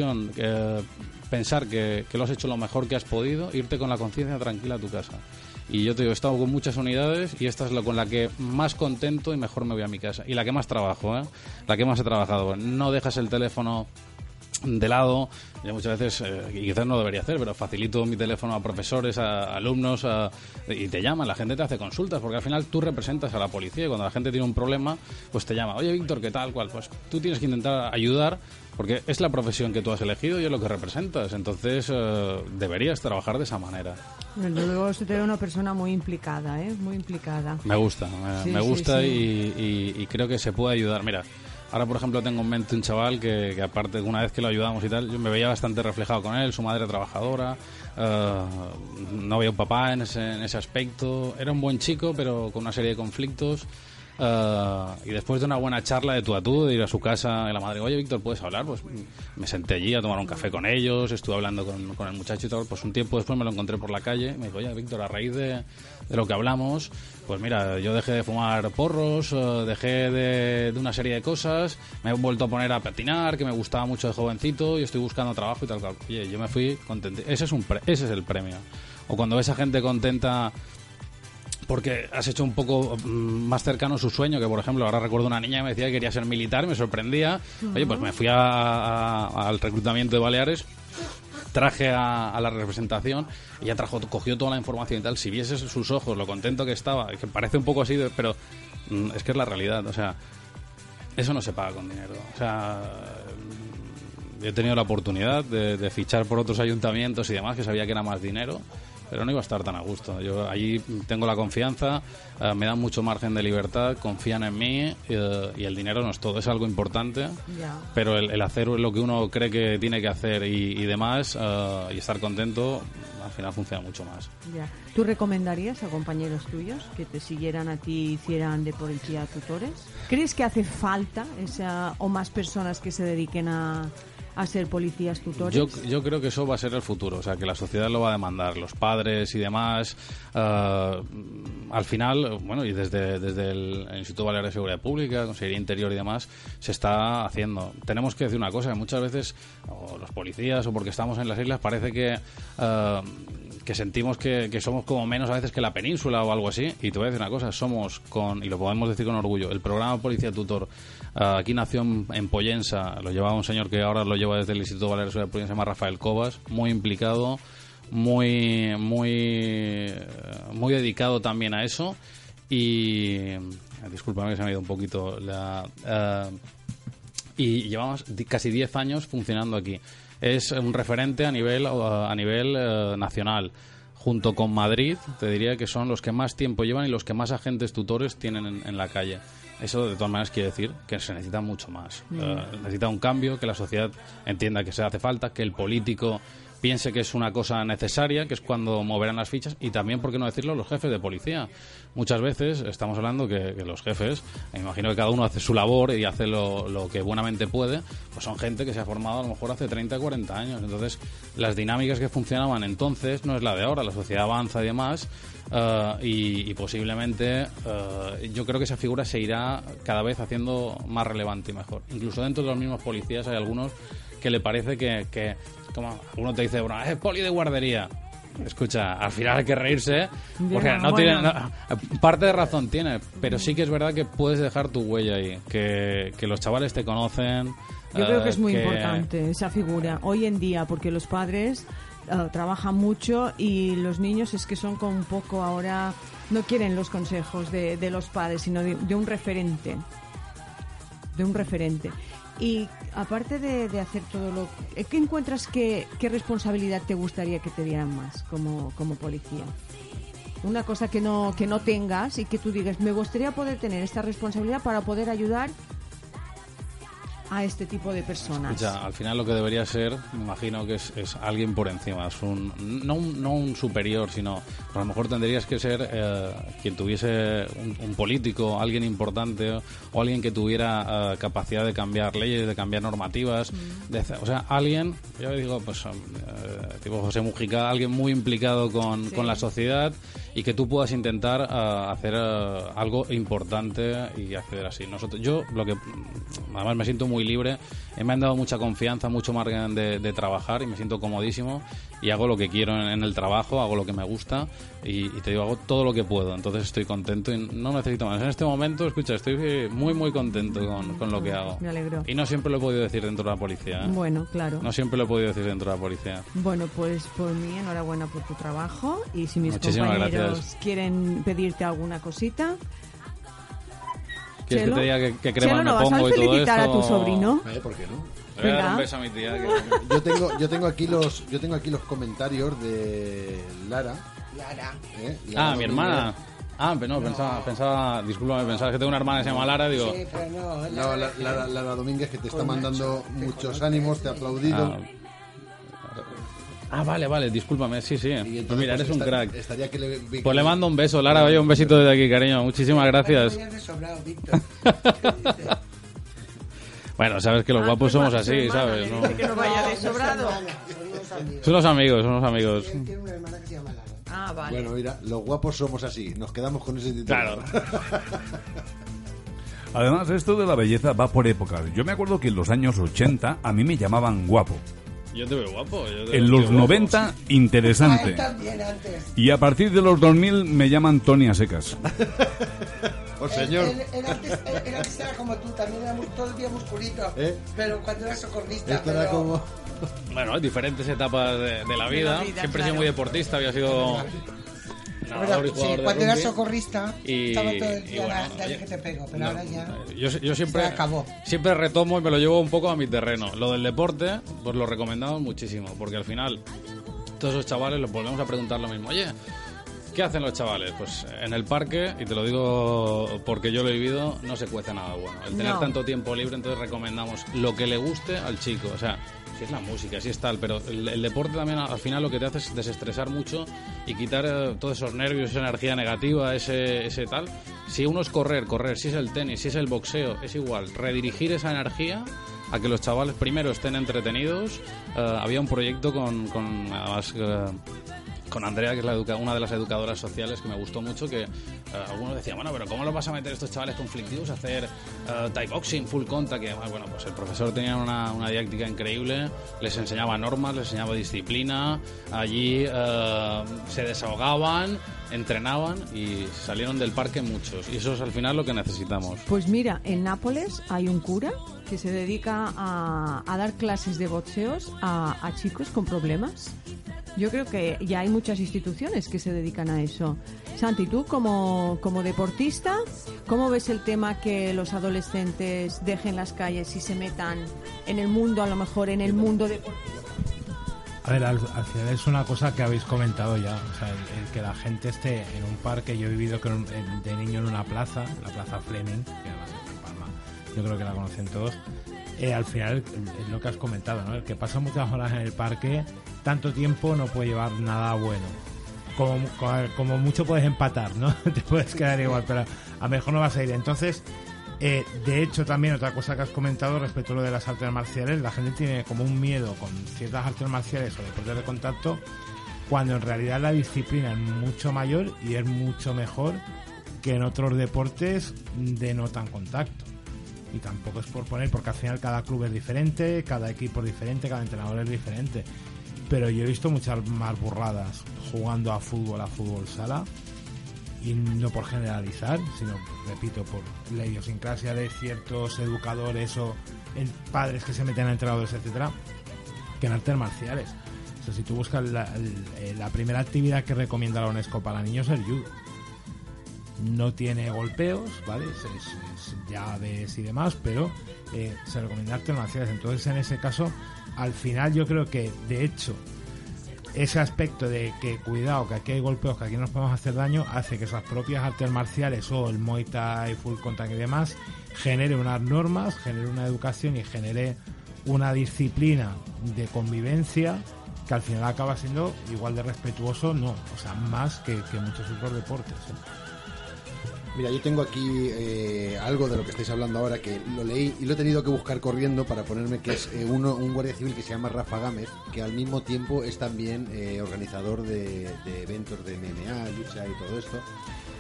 pensar que, lo has hecho lo mejor que has podido, irte con la conciencia tranquila a tu casa. Y yo te digo, he estado con muchas unidades y esta es la con la que más contento y mejor me voy a mi casa. Y la que más trabajo, ¿eh? La que más he trabajado. No dejas el teléfono de lado. Yo muchas veces, eh, quizás no debería hacer, pero facilito mi teléfono a profesores, a alumnos, y te llaman, la gente te hace consultas, porque al final tú representas a la policía y cuando la gente tiene un problema, pues te llama, oye Víctor, ¿qué tal? cual Pues tú tienes que intentar ayudar, porque es la profesión que tú has elegido y es lo que representas, entonces eh, deberías trabajar de esa manera. Desde luego, usted es una persona muy implicada, ¿eh? Muy implicada. Me gusta, me, Sí, me gusta sí. Y, y- y creo que se puede ayudar. Mira, ahora por ejemplo tengo en mente un chaval que, que aparte una vez que lo ayudamos y tal, yo me veía bastante reflejado con él, su madre trabajadora, eh, no había un papá en ese, en ese aspecto, era un buen chico pero con una serie de conflictos. Eh, y después de una buena charla de tú a tú, de ir a su casa y la madre, oye Víctor, ¿puedes hablar? Pues me senté allí a tomar un café con ellos, estuve hablando con, el muchacho y tal. Pues un tiempo después me lo encontré por la calle. Me dijo, oye Víctor, a raíz de, de lo que hablamos, pues mira, yo dejé de fumar porros, eh, dejé de, de una serie de cosas, me he vuelto a poner a patinar, que me gustaba mucho de jovencito y estoy buscando trabajo y tal. Oye, yo me fui contento. Ese es, ese es el premio. O cuando ves a gente contenta porque has hecho un poco mm, más cercano su sueño, que por ejemplo, ahora recuerdo una niña que me decía que quería ser militar, me sorprendía. Oye, pues me fui a- a- al reclutamiento de Baleares, traje a, a la representación y ya trajo, cogió toda la información y tal. Si vieses sus ojos, lo contento que estaba, que parece un poco así, de- pero mm, es que es la realidad, o sea, eso no se paga con dinero. O sea, mm, he tenido la oportunidad de, de fichar por otros ayuntamientos y demás, que sabía que era más dinero. Pero no iba a estar tan a gusto. Yo allí tengo la confianza, eh, me dan mucho margen de libertad, confían en mí eh, y el dinero no es todo, es algo importante, Ya. pero el, el hacer lo que uno cree que tiene que hacer y, y demás eh, y estar contento, al final funciona mucho más. Ya. ¿Tú recomendarías a compañeros tuyos que te siguieran a ti y hicieran de policía tutores? ¿Crees que hace falta esa o más personas que se dediquen a, a ser policías tutores? Yo, yo creo que eso va a ser el futuro, o sea, que la sociedad lo va a demandar, los padres y demás. eh, al final, bueno, y desde, desde el Instituto Balear de Seguridad Pública, Consejería Interior y demás, se está haciendo. Tenemos que decir una cosa, muchas veces, o los policías o porque estamos en las islas, parece que... eh, que sentimos que, que somos como menos a veces que la península o algo así. Y te voy a decir una cosa, somos con, y lo podemos decir con orgullo, el programa Policía Tutor aquí nació en, en Pollensa, lo llevaba un señor que ahora lo lleva desde el Instituto Balear de Pública, se llama Rafael Cobas, muy implicado, muy, muy, eh, muy dedicado también a eso. Y, eh, discúlpame que se me ha ido un poquito la... eh, y llevamos casi 10 años funcionando aquí. Es un referente a nivel, uh, a nivel eh, nacional. Junto con Madrid, te diría que son los que más tiempo llevan y los que más agentes tutores tienen en, en la calle. Eso, de todas maneras, quiere decir que se necesita mucho más. Eh, necesita un cambio, que la sociedad entienda que se hace falta, que el político piense que es una cosa necesaria, que es cuando moverán las fichas, y también, por qué no decirlo, los jefes de policía. Muchas veces estamos hablando que, los jefes, me imagino que cada uno hace su labor y hace lo, lo que buenamente puede, pues son gente que se ha formado a lo mejor hace 30, 40 años. Entonces, las dinámicas que funcionaban entonces no es la de ahora, la sociedad avanza y demás, eh, y, y posiblemente eh, yo creo que esa figura se irá cada vez haciendo más relevante y mejor. Incluso dentro de los mismos policías hay algunos que le parece que, que como uno te dice, bueno, es poli de guardería. Escucha, al final hay que reírse, porque Ya, no tiene, no- parte de razón tiene, pero sí que es verdad que puedes dejar tu huella ahí, que, que los chavales te conocen. Yo creo eh, que es muy importante esa figura hoy en día, porque los padres eh, trabajan mucho y los niños es que son como un poco ahora, no quieren los consejos de, de los padres, sino de, de un referente. De un referente. Y aparte de, hacer todo lo... eh, ¿Qué encuentras que, qué responsabilidad te gustaría que te dieran más como, como policía? Una cosa que no, que no tengas y que tú digas, me gustaría poder tener esta responsabilidad para poder ayudar a este tipo de personas. Escucha, al final lo que debería ser, me imagino que es, es alguien por encima, es un, no, un, no un superior, sino a lo mejor tendrías que ser eh, quien tuviese un, un político, alguien importante o alguien que tuviera eh, capacidad de cambiar leyes, de cambiar normativas, de hacer- o sea, alguien, yo digo, pues eh, tipo José Mujica, alguien muy implicado con, Sí. con la sociedad y que tú puedas intentar eh, hacer eh, algo importante y acceder así. Nosotros, yo lo que además me siento muy libre, eh, me han dado mucha confianza, mucho margen de, de trabajar y me siento comodísimo y hago lo que quiero en, en el trabajo, hago lo que me gusta y, y te digo, hago todo lo que puedo. Entonces estoy contento y no necesito más. En este momento, escucha, estoy muy, muy contento con, con lo que hago. Me alegro. Y no siempre lo he podido decir dentro de la policía. ¿eh? Bueno, claro. No siempre lo he podido decir dentro de la policía. Bueno, pues por mí enhorabuena por tu trabajo y si mis Muchísimas compañeros gracias. Quieren pedirte alguna cosita, ¿Quieres Chelo, que te diga qué, qué crema Chelo, me ¿no vas a pongo y todo felicitar esto? a tu sobrino? Eh, ¿Por qué no? Le voy a dar un beso a mi tía. que- Yo tengo, yo tengo aquí los, yo tengo aquí los comentarios de Lara. Lara. ¿eh? Lara Ah, mi Domínguez. hermana. Ah, pero no, pensaba, pensaba, discúlpame, pensaba que tengo una hermana que se llama Lara, digo... Sí, pero no. No, Lara Lara, Lara Domínguez que te está Con mandando Nacho, que muchos ánimos, te ha aplaudido. Ah, Ah, vale, vale, discúlpame, sí, sí. Y Pues entonces, mira, pues, eres un crack. Estaría que le, Pues le mando un beso, Lara, oye, un besito desde aquí, cariño. Muchísimas gracias. Vaya de sobrado, Víctor. Bueno, sabes que los Ah, guapos somos así, hermana, ¿sabes? ¿no? que no vaya de sobrado. son los amigos, son los amigos. Tiene una hermana que se llama Lara. Ah, vale. Bueno, mira, los guapos somos así. Nos quedamos con ese titular. Claro. Además, esto de la belleza va por épocas. Yo me acuerdo que en los años 80 a mí me llamaban guapo. Yo te veo guapo. yo te En los guapo. 90, A interesante. él también antes. Y a partir de los 2000 me llaman Tony a secas. Oh, Él, señor. él- él antes, él- él antes era como tú, también era mu- todo el día musculito. ¿Eh? Pero cuando era socorrista. Esto era pero- como... Bueno, diferentes etapas de, de la vida. vida, Siempre he sido claro. muy deportista, había sido... nadador y Pero, sí, de cuando era rugby. socorrista, Y- estaba todo el día, bueno, "Da- dale oye, que te pego, pero No, ahora ya... Yo, yo siempre, Se acabó. siempre retomo y me lo llevo un poco a mi terreno. Lo del deporte, pues lo recomendamos muchísimo, porque al final todos esos chavales les volvemos a preguntar lo mismo. Oye, ¿qué hacen los chavales? Pues en el parque, y te lo digo porque yo lo he vivido, no se cuece nada bueno. El tener No. tanto tiempo libre, entonces recomendamos lo que le guste al chico. O sea, si es la música, si es tal, pero el, deporte también al final lo que te hace es desestresar mucho y quitar eh, todos esos nervios, esa energía negativa, ese, ese tal. Si uno es correr, correr, si es el tenis, si es el boxeo, es igual. Redirigir esa energía a que los chavales primero estén entretenidos. Eh, había un proyecto con, con además, eh, con Andrea, que es una de las educadoras sociales que me gustó mucho, que eh, algunos decían, bueno, pero ¿cómo lo vas a meter estos chavales conflictivos a hacer eh, Thai boxing, full contact? Que, bueno, pues el profesor tenía una, una didáctica increíble, les enseñaba normas, les enseñaba disciplina, allí eh, se desahogaban, entrenaban y salieron del parque muchos. Y eso es al final lo que necesitamos. Pues mira, en Nápoles hay un cura que se dedica a, a dar clases de boxeos a, a chicos con problemas. Yo creo que ya hay muchas instituciones que se dedican a eso. Santi, tú como, como deportista, ¿cómo ves el tema que los adolescentes dejen las calles y se metan en el mundo, a lo mejor en el mundo deportivo? A ver, al, al final es una cosa que habéis comentado ya. O sea, el, el que la gente esté en un parque. Yo he vivido con- en- de niño en una plaza, la plaza Fleming, que además es en Palma. Yo creo que la conocen todos. Eh, al final es lo que has comentado, ¿no? El que pasa muchas horas en el parque, tanto tiempo no puede llevar nada bueno. Como, como, mucho puedes empatar, ¿no? Te puedes quedar igual, pero a mejor no vas a ir. Entonces, eh, de hecho, también otra cosa que has comentado respecto a lo de las artes marciales, la gente tiene como un miedo con ciertas artes marciales o deportes de contacto, cuando en realidad la disciplina es mucho mayor y es mucho mejor que en otros deportes de no tan contacto. Y tampoco es por poner, porque al final cada club es diferente, cada equipo es diferente, cada entrenador es diferente. Pero yo he visto muchas más burradas jugando a fútbol, a fútbol sala, y no por generalizar, sino, repito, por la idiosincrasia de ciertos educadores o padres que se meten a entrenadores, etcétera, que en artes marciales. O sea, si tú buscas la, eh, la primera actividad que recomienda la UNESCO para niños es el judo. No tiene golpeos, ¿vale? Es, es- es llaves y demás, pero eh, se recomienda artes marciales. Entonces, en ese caso, al final yo creo que, de hecho, ese aspecto de que cuidado, que aquí hay golpeos, que aquí nos podemos hacer daño, hace que esas propias artes marciales o el Muay Thai, Full Contact y demás genere unas normas, genere una educación y genere una disciplina de convivencia que al final acaba siendo igual de respetuoso, no, o sea, más que, que muchos otros deportes. ¿eh? Mira, yo tengo aquí eh, algo de lo que estáis hablando ahora que lo leí y lo he tenido que buscar corriendo para ponerme que es eh, uno, un guardia civil que se llama Rafa Gámez, que al mismo tiempo es también eh, organizador de, eventos de MMA, lucha y todo esto.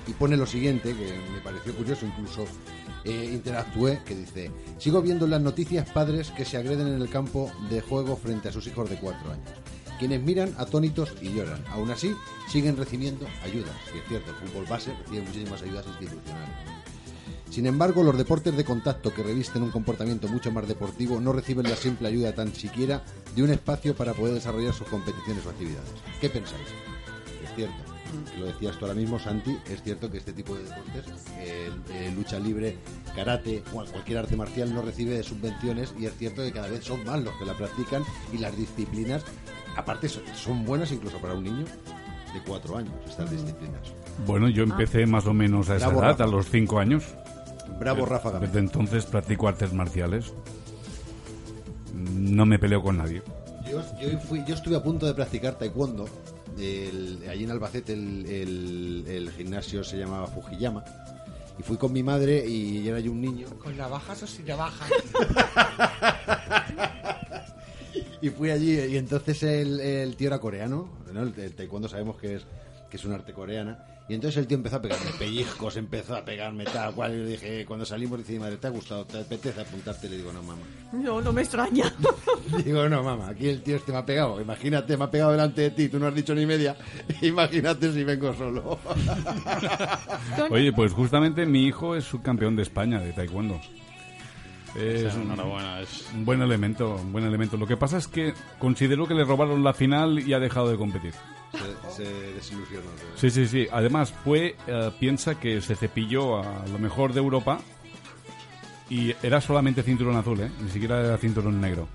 Y pone lo siguiente, que me pareció curioso, incluso interactué, que dice, sigo viendo en las noticias padres que se agreden en el campo de juego frente a sus hijos de cuatro años. Quienes miran atónitos y lloran. Aún así, siguen recibiendo ayudas. Y es cierto, el fútbol base recibe muchísimas ayudas institucionales. Sin embargo, los deportes de contacto que revisten un comportamiento mucho más deportivo no reciben la simple ayuda tan siquiera de un espacio para poder desarrollar sus competiciones o actividades. ¿Qué pensáis? Es cierto. Lo decías tú ahora mismo, Santi, es cierto que este tipo de deportes, eh, eh, lucha libre, karate o cualquier arte marcial no recibe subvenciones y es cierto que cada vez son más los que la practican y las disciplinas, aparte son, son buenas incluso para un niño de cuatro años, estas disciplinas. Bueno, yo empecé más o menos a esa Bravo, edad, Rafa. a los 5 años. Bravo, Rafa. Desde entonces practico artes marciales. No me peleo con nadie. Yo, yo fui- yo estuve a punto de practicar taekwondo. El- allí en Albacete el, el- el gimnasio se llamaba Fujiyama. Y fui con mi madre y era yo un niño. ¿Con navajas o sin navajas? Y fui allí y entonces el, el tío era coreano. ¿no? El, el taekwondo sabemos que es, que es un arte coreana. Y entonces el tío empezó a pegarme pellizcos, empezó a pegarme tal cual. Y le dije, cuando salimos, dice madre, ¿te ha gustado? ¿Te apetece apuntarte? Le digo, no, mamá. No, no me extraña. Digo, no, mamá, aquí el tío este me ha pegado. Imagínate, me ha pegado delante de ti, tú no has dicho ni media. Imagínate si vengo solo. Oye, pues justamente mi hijo es subcampeón de España de taekwondo. Es O sea, un, enhorabuena, es- un buen elemento, un buen elemento. Lo que pasa es que considero que le robaron la final y ha dejado de competir. Se, se desilusionó. Sí, sí, sí. Además, fue, eh, piensa que se cepilló a lo mejor de Europa y era solamente cinturón azul, ¿eh? Ni siquiera era cinturón negro.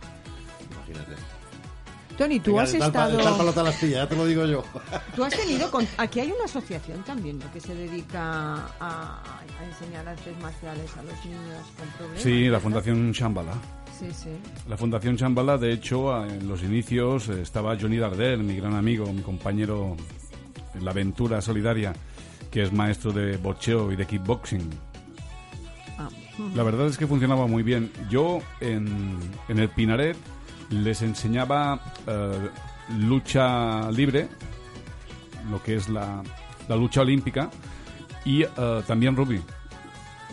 Tony, tú Venga, has tal estado... tal palo astilla, ya te lo digo yo. Tú has tenido... con- Aquí hay una asociación también ¿no? que se dedica a, a enseñar artes marciales a los niños con problemas. Sí, la. Fundación Shambhala. Sí, sí. La Fundación Shambhala, de hecho, en los inicios eh, estaba Johnny Dardel, mi gran amigo, mi compañero en la aventura solidaria, que es maestro de boxeo y de kickboxing. Ah, La verdad es que funcionaba muy bien. Yo en, en el Pinaret les enseñaba eh, lucha libre, lo que es la, la lucha olímpica, y eh, también rugby.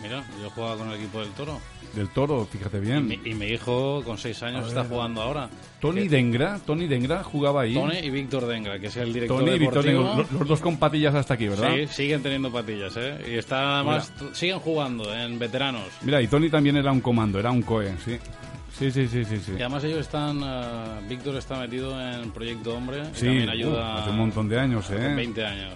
Mira, yo jugaba con el equipo del Toro. Del toro, fíjate Y bien. mi, y mi hijo con seis años está jugando ahora. Tony Que- Dengra, Tony Dengra jugaba ahí. Tony y Víctor Dengra, que es el director Tony y Víctor los, los dos con patillas hasta aquí, ¿verdad? Sí, siguen teniendo patillas, ¿eh? Y está t- siguen jugando en veteranos. Mira, y Tony también era un comando, era un COE, sí. Sí, sí, sí, sí. sí. Y además ellos están, eh, Víctor está metido en Proyecto Hombre y Sí, también uh, ayuda hace un montón de años, hace ¿eh? 20 años.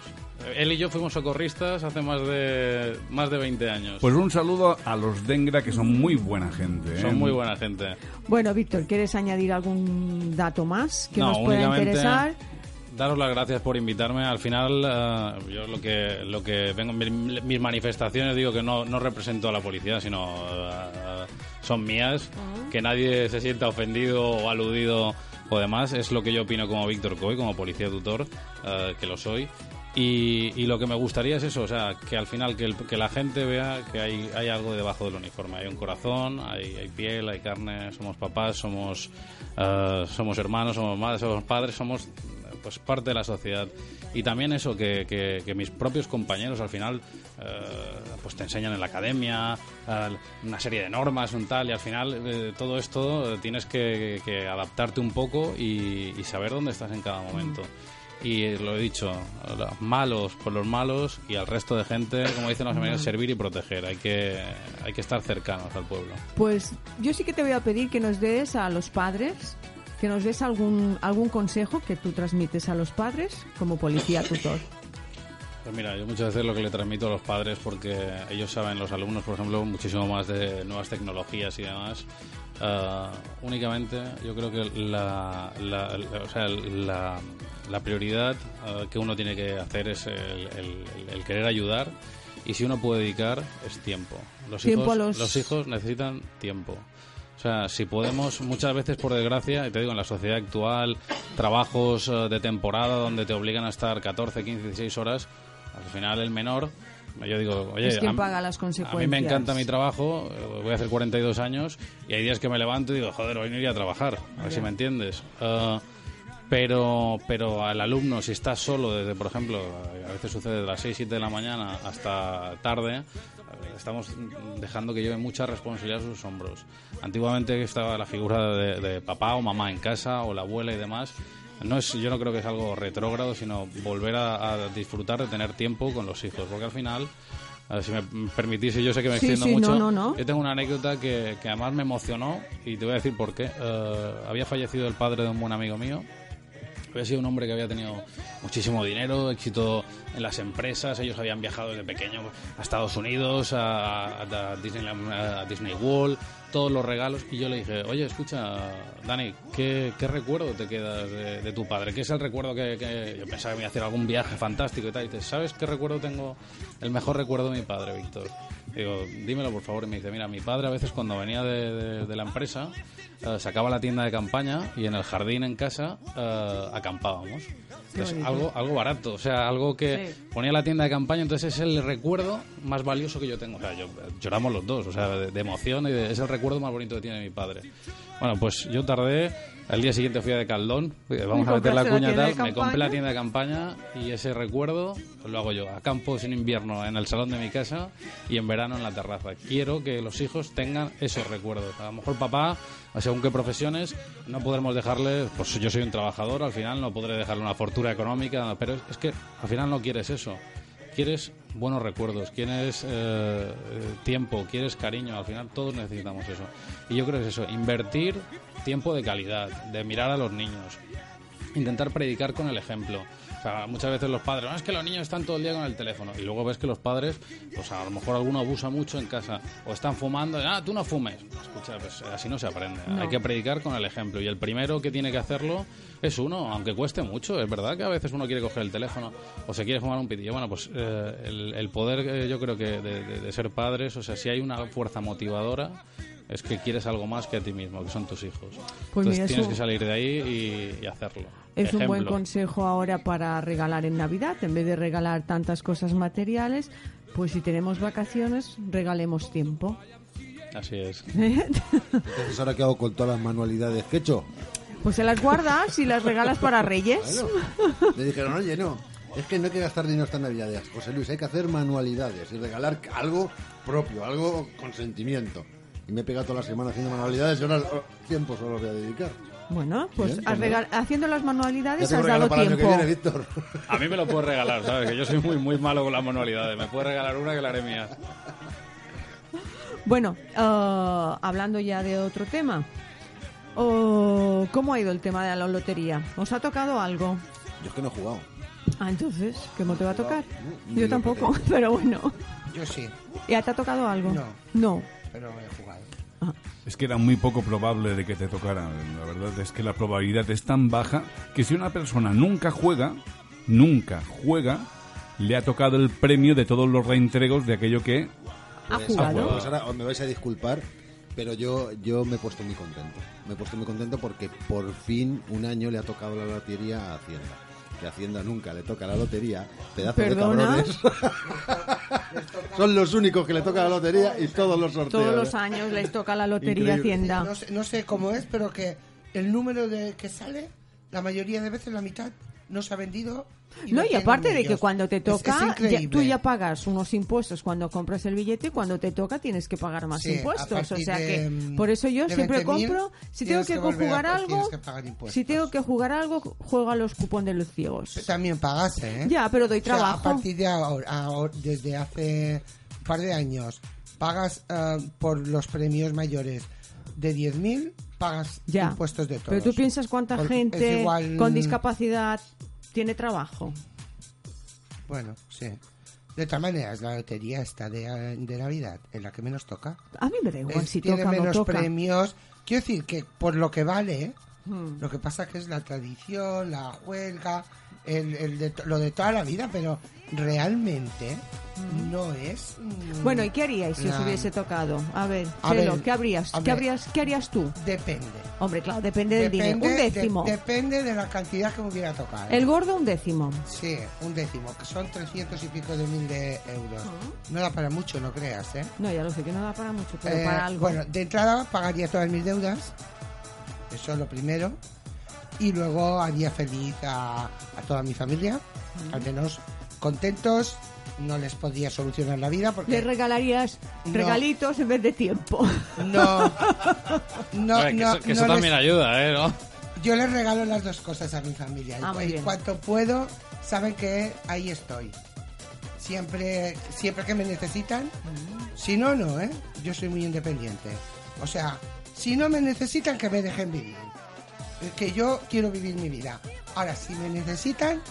Él y yo fuimos socorristas hace más de más de 20 años. Pues un saludo a los Dengra, que son muy buena gente. ¿eh? Son muy buena gente. Bueno, Víctor, ¿quieres añadir algún dato más que No, nos pueda interesar? Daros las gracias por invitarme. Al final, eh, yo lo que lo que vengo mi- mis manifestaciones digo que no, no represento a la policía, sino eh, son mías. Que nadie se sienta ofendido o aludido o demás. Es lo que yo opino como Víctor Coy, como policía tutor, eh, que lo soy. Y, y lo que me gustaría es eso, o sea, que al final que, el- que la gente vea que hay, hay algo debajo del uniforme. Hay un corazón, hay, hay piel, hay carne, somos papás, somos, eh, somos hermanos, somos madres, somos padres, somos pues parte de la sociedad. Y también eso, que, que- que mis propios compañeros al final eh, pues te enseñan en la academia eh, una serie de normas, un tal, y al final eh, todo esto eh, tienes que, que adaptarte un poco y, y saber dónde estás en cada momento. Y eh, lo he dicho, los malos por los malos y al resto de gente, como dicen los americanos, servir y proteger. Hay que, hay que estar cercanos al pueblo. Pues yo sí que te voy a pedir que nos des a los padres, que nos des algún, algún consejo que tú transmites a los padres como policía tutor. Pues mira, yo muchas veces lo que le transmito a los padres, porque ellos saben, los alumnos, por ejemplo, muchísimo más de nuevas tecnologías y demás. eh, únicamente, yo creo que la, la- la- o sea, la, la prioridad eh, que uno tiene que hacer es el, el- el querer ayudar. Y si uno puede dedicar, es tiempo. Los, Tiempo hijos, los- los hijos necesitan tiempo. O sea, si podemos, muchas veces por desgracia, y te digo, en la sociedad actual, trabajos eh, de temporada donde te obligan a estar 14, 15, 16 horas, al final el menor, yo digo, oye, Es quien a- paga las a mí me encanta mi trabajo, eh, voy a hacer 42 años y hay días que me levanto y digo, joder, hoy no iría a trabajar, a ver si me entiendes. Eh, pero, pero al alumno, si está solo desde, por ejemplo, a veces sucede de las 6, 7 de la mañana hasta tarde, estamos dejando que lleve mucha responsabilidad a sus hombros. Antiguamente estaba la figura de, de papá o mamá en casa, o la abuela y demás. No es, yo no creo que es algo retrógrado, sino volver a, a disfrutar de tener tiempo con los hijos, porque al final a ver, si me permitís, yo sé que me Sí, extiendo sí, mucho. no, no, no. Yo tengo una anécdota que, que además me emocionó y te voy a decir por qué. Eh, había fallecido el padre de un buen amigo mío. Había sido un hombre que había tenido muchísimo dinero, éxito en las empresas. Ellos habían viajado desde pequeño a Estados Unidos, a, Disney World, todos los regalos. Y yo le dije, oye, escucha, Dani, ¿qué, qué recuerdo te quedas de, tu padre? ¿Qué es el recuerdo que, Yo pensaba que me iba a hacer algún viaje fantástico y tal. Y dice, ¿sabes qué recuerdo tengo? El mejor recuerdo de mi padre, Víctor. Digo, dímelo por favor. Y me dice, mira, mi padre a veces cuando venía de, de- de la empresa eh, sacaba la tienda de campaña y en el jardín en casa eh, acampábamos. Entonces, algo, algo barato, o sea, algo que Sí. ponía la tienda de campaña, entonces es el recuerdo más valioso que yo tengo. O sea, yo, lloramos los dos, o sea, de, de emoción y de- es el recuerdo más bonito que tiene mi padre. Bueno, pues yo tardé, al día siguiente fui a Decathlon, eh, vamos a meter la la cuña de tal, me compré la tienda de campaña y ese recuerdo lo hago yo, acampo sin invierno en el salón de mi casa y en verano en la terraza. Quiero que los hijos tengan esos recuerdos. A lo mejor papá, según qué profesiones, no podremos dejarle, pues yo soy un trabajador, al final no podré dejarle una fortuna económica, pero es que al final no quieres eso. Quieres buenos recuerdos, quieres eh, eh, tiempo, quieres cariño, al final todos necesitamos eso. Y yo creo que es eso, invertir tiempo de calidad, de mirar a los niños, intentar predicar con el ejemplo. Sea, muchas veces los padres, "No, es que los niños están todo el día con el teléfono. Y luego ves que los padres, pues a lo mejor alguno abusa mucho en casa. O están fumando, ah, tú no fumes. Escucha, escucha, pues así no se aprende. No. Hay que predicar con el ejemplo. Y el primero que tiene que hacerlo es uno, aunque cueste mucho. Es verdad que a veces uno quiere coger el teléfono o se quiere fumar un pitillo. Bueno, pues eh, el, el poder, eh, yo creo que de, de- de ser padres, o sea, si hay una fuerza motivadora, es que quieres algo más que a ti mismo, que son tus hijos. Pues Entonces mira, es tienes que salir de ahí y, y hacerlo. Es un buen Ejemplo. consejo ahora para regalar en Navidad. En vez de regalar tantas cosas materiales, pues si tenemos vacaciones, regalemos tiempo. Así es. Entonces, ¿ahora qué hago con todas las manualidades que he hecho? Pues se las guardas y las regalas para Reyes. Bueno, le dijeron, oye, no, es que no hay que gastar dinero estas navidades. José Luis, hay que hacer manualidades y regalar algo propio, algo con sentimiento. Y me he pegado toda la semana haciendo manualidades y ahora tiempo solo voy a dedicar. Bueno, pues has pues regal- haciendo las manualidades has dado para el año que tiempo. viene, Víctor. A mí me lo puedes regalar, ¿sabes? Que yo soy muy, muy malo con las manualidades. Me puedes regalar una que la haré mía. Bueno, ah, hablando ya de otro tema. Oh, ¿Cómo ha ido el tema de la lotería? ¿Os ha tocado algo? Yo es que no he jugado. Ah, entonces, ¿cómo te va a tocar? Yo tampoco, pero bueno. Yo sí, ¿Ya te ha tocado algo? No. No. pero he Es que era muy poco probable de que te tocara. La verdad es que la probabilidad es tan baja que si una persona nunca juega, nunca juega, le ha tocado el premio de todos los reentregos de aquello que ¿Ha Pues, jugado? pues ahora me vais a disculpar, pero yo, yo me he puesto muy contento. Me he puesto muy contento porque por fin un año le ha tocado la lotería a Hacienda. Que Hacienda nunca le toca la lotería. Pedazo ¿Perdona? de cabrones. Son los únicos que le toca la lotería y todos los sorteos. Todos los ¿eh? años les toca la lotería Increíble. Hacienda. No sé, no sé cómo es, pero que el número de que sale, la mayoría de veces la mitad no se ha vendido. No, y aparte de que cuando te toca, es ya- tú ya pagas unos impuestos cuando compras el billete y cuando te toca tienes que pagar más Sí, impuestos. O sea de, que por eso yo siempre 20.000 compro, si tengo que, que a- jugar algo, tienes que si tengo que jugar algo, juego a los cupones de los ciegos. También pagaste, ¿eh? Ya, pero doy O sea, trabajo. a partir de ahora, ahora- desde hace un par de años, pagas ah, por los premios mayores de 10.000, pagas Ya. impuestos de todos. Pero tú piensas cuánta Porque gente igual- con discapacidad tiene trabajo. Bueno, sí. De todas maneras, la lotería está de, de Navidad, en la que menos toca. A mí me da igual Es- si tiene toca o no menos toca. premios. Quiero decir que por lo que vale, Hmm. lo que pasa que es la tradición, la juelga, el, el de, lo de toda la vida, pero realmente no es. mm, Bueno, ¿y qué haríais si os la- hubiese tocado? A ver, A Chelo, ver, ¿qué habrías, qué ver. habrías, qué harías tú? Depende. Hombre, claro, depende del dinero. Un de- décimo. depende de la cantidad que me hubiera tocado. El gordo, un décimo. Sí, un décimo, que son 300 y pico de mil de euros. No da para mucho, no creas, ¿eh? No, ya lo sé que no da para mucho, pero Eh, para algo. Bueno, de entrada pagaría todas mis deudas. Eso es lo primero. Y luego haría feliz a, a toda mi familia. Al menos contentos. No les podría solucionar la vida porque... Le regalarías No. regalitos en vez de tiempo. No. No, ver, que no, eso, que no eso les- también ayuda, ¿eh? ¿No? Yo les regalo las dos cosas a mi familia. Ah, y, y cuanto puedo, saben que ahí estoy. Siempre, siempre que me necesitan. Si no, no, ¿eh? Yo soy muy independiente. O sea, si no me necesitan, que me dejen vivir. Es que yo quiero vivir mi vida. Ahora, si me necesitan,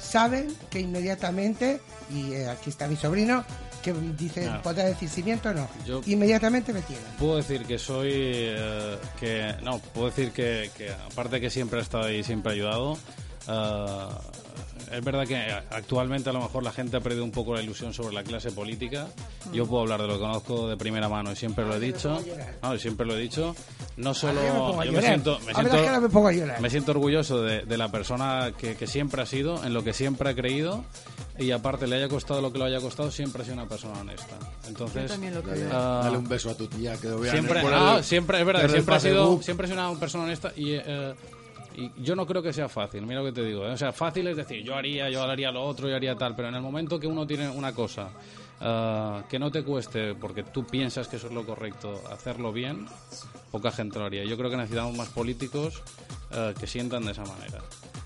saben que inmediatamente, y eh, aquí está mi sobrino, que dice, Claro. podrá decir si miento o no, Yo- inmediatamente me tienen. Puedo decir que soy. eh, que No, puedo decir que, que aparte que siempre he estado ahí y siempre he ayudado. eh, es verdad que actualmente a lo mejor la gente ha perdido un poco la ilusión sobre la clase política. Yo puedo hablar de lo que conozco de primera mano y siempre lo he dicho. No, y siempre lo he dicho. No solo. Me yo siento, me A ver, siento, es que ahora me pongo a llorar. me siento orgulloso de, de la persona que, que siempre ha sido, en lo que siempre ha creído. Y aparte, le haya costado lo que le haya costado, siempre ha sido una persona honesta. Entonces. Yo también lo Dale, creo. Ah. dale un beso a tu tía que lo vean Siempre, por ah, siempre, es verdad, siempre ha, sido, Facebook. siempre ha sido una persona honesta y, eh, y yo no creo que sea fácil, mira lo que te digo. ¿eh? O sea, fácil es decir, yo haría, yo haría lo otro, yo haría tal, pero en el momento que uno tiene una cosa ah, que no te cueste porque tú piensas que eso es lo correcto, hacerlo bien, poca gente lo haría. Yo creo que necesitamos más políticos eh, que sientan de esa manera.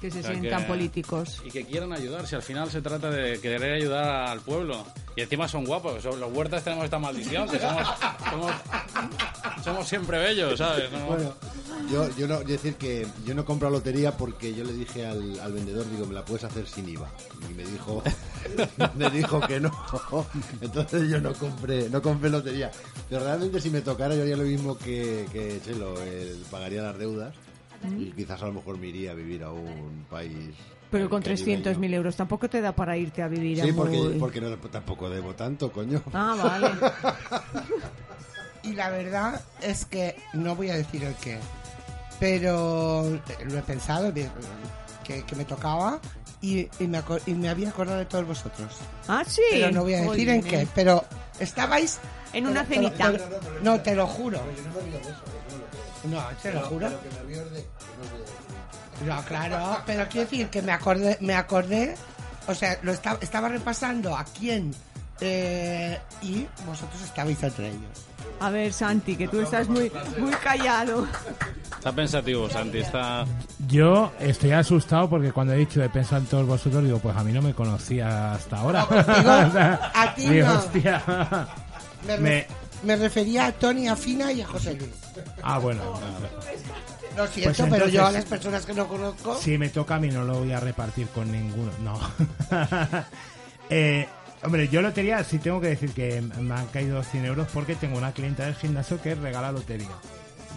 Que se O sea, sientan que- políticos. Y que quieran ayudar, si al final se trata de querer ayudar al pueblo. Y encima son guapos, son- los huertas tenemos esta maldición, que somos, somos, somos siempre bellos, ¿sabes? No- Bueno, yo, yo no, yo decir que yo no compro lotería porque yo le dije al, al vendedor, digo, me la puedes hacer sin IVA. Y me dijo, me dijo que no. Entonces yo no compré, no compré lotería. Pero realmente si me tocara yo haría lo mismo que, que Chelo, eh, pagaría las deudas y quizás a lo mejor me iría a vivir a un país. Pero con caribeño. 300.000 euros tampoco te da para irte a vivir a Sí, porque, muy- porque no, tampoco debo tanto, coño. Ah, vale. Y la verdad es que no voy a decir el qué, pero lo he pensado que, que me tocaba y, y me, y me había acordado de todos vosotros. Ah, sí. Pero no voy a decir en bien. qué, pero estabais... En una cenita. no, te lo juro. No, te lo juro. No, claro, pero quiero decir que me acordé, me acordé, o sea, lo estaba, estaba repasando a quién eh, y vosotros estabais entre ellos. A ver, Santi, que tú estás muy, muy callado. Está pensativo, Santi. Está... Yo estoy asustado porque cuando he dicho he pensado en todos vosotros, digo, pues a mí no me conocía hasta ahora. Digo, O sea, a ti digo, no. hostia. Me, Me- refería a Tony, a Fina y a José Luis. Ah, bueno. Lo siento, Pues pero yo a las personas que no conozco... Si me toca a mí no lo voy a repartir con ninguno. No. Eh, hombre, yo lotería sí tengo que decir que me han caído 100 euros porque tengo una clienta del gimnasio que regala lotería.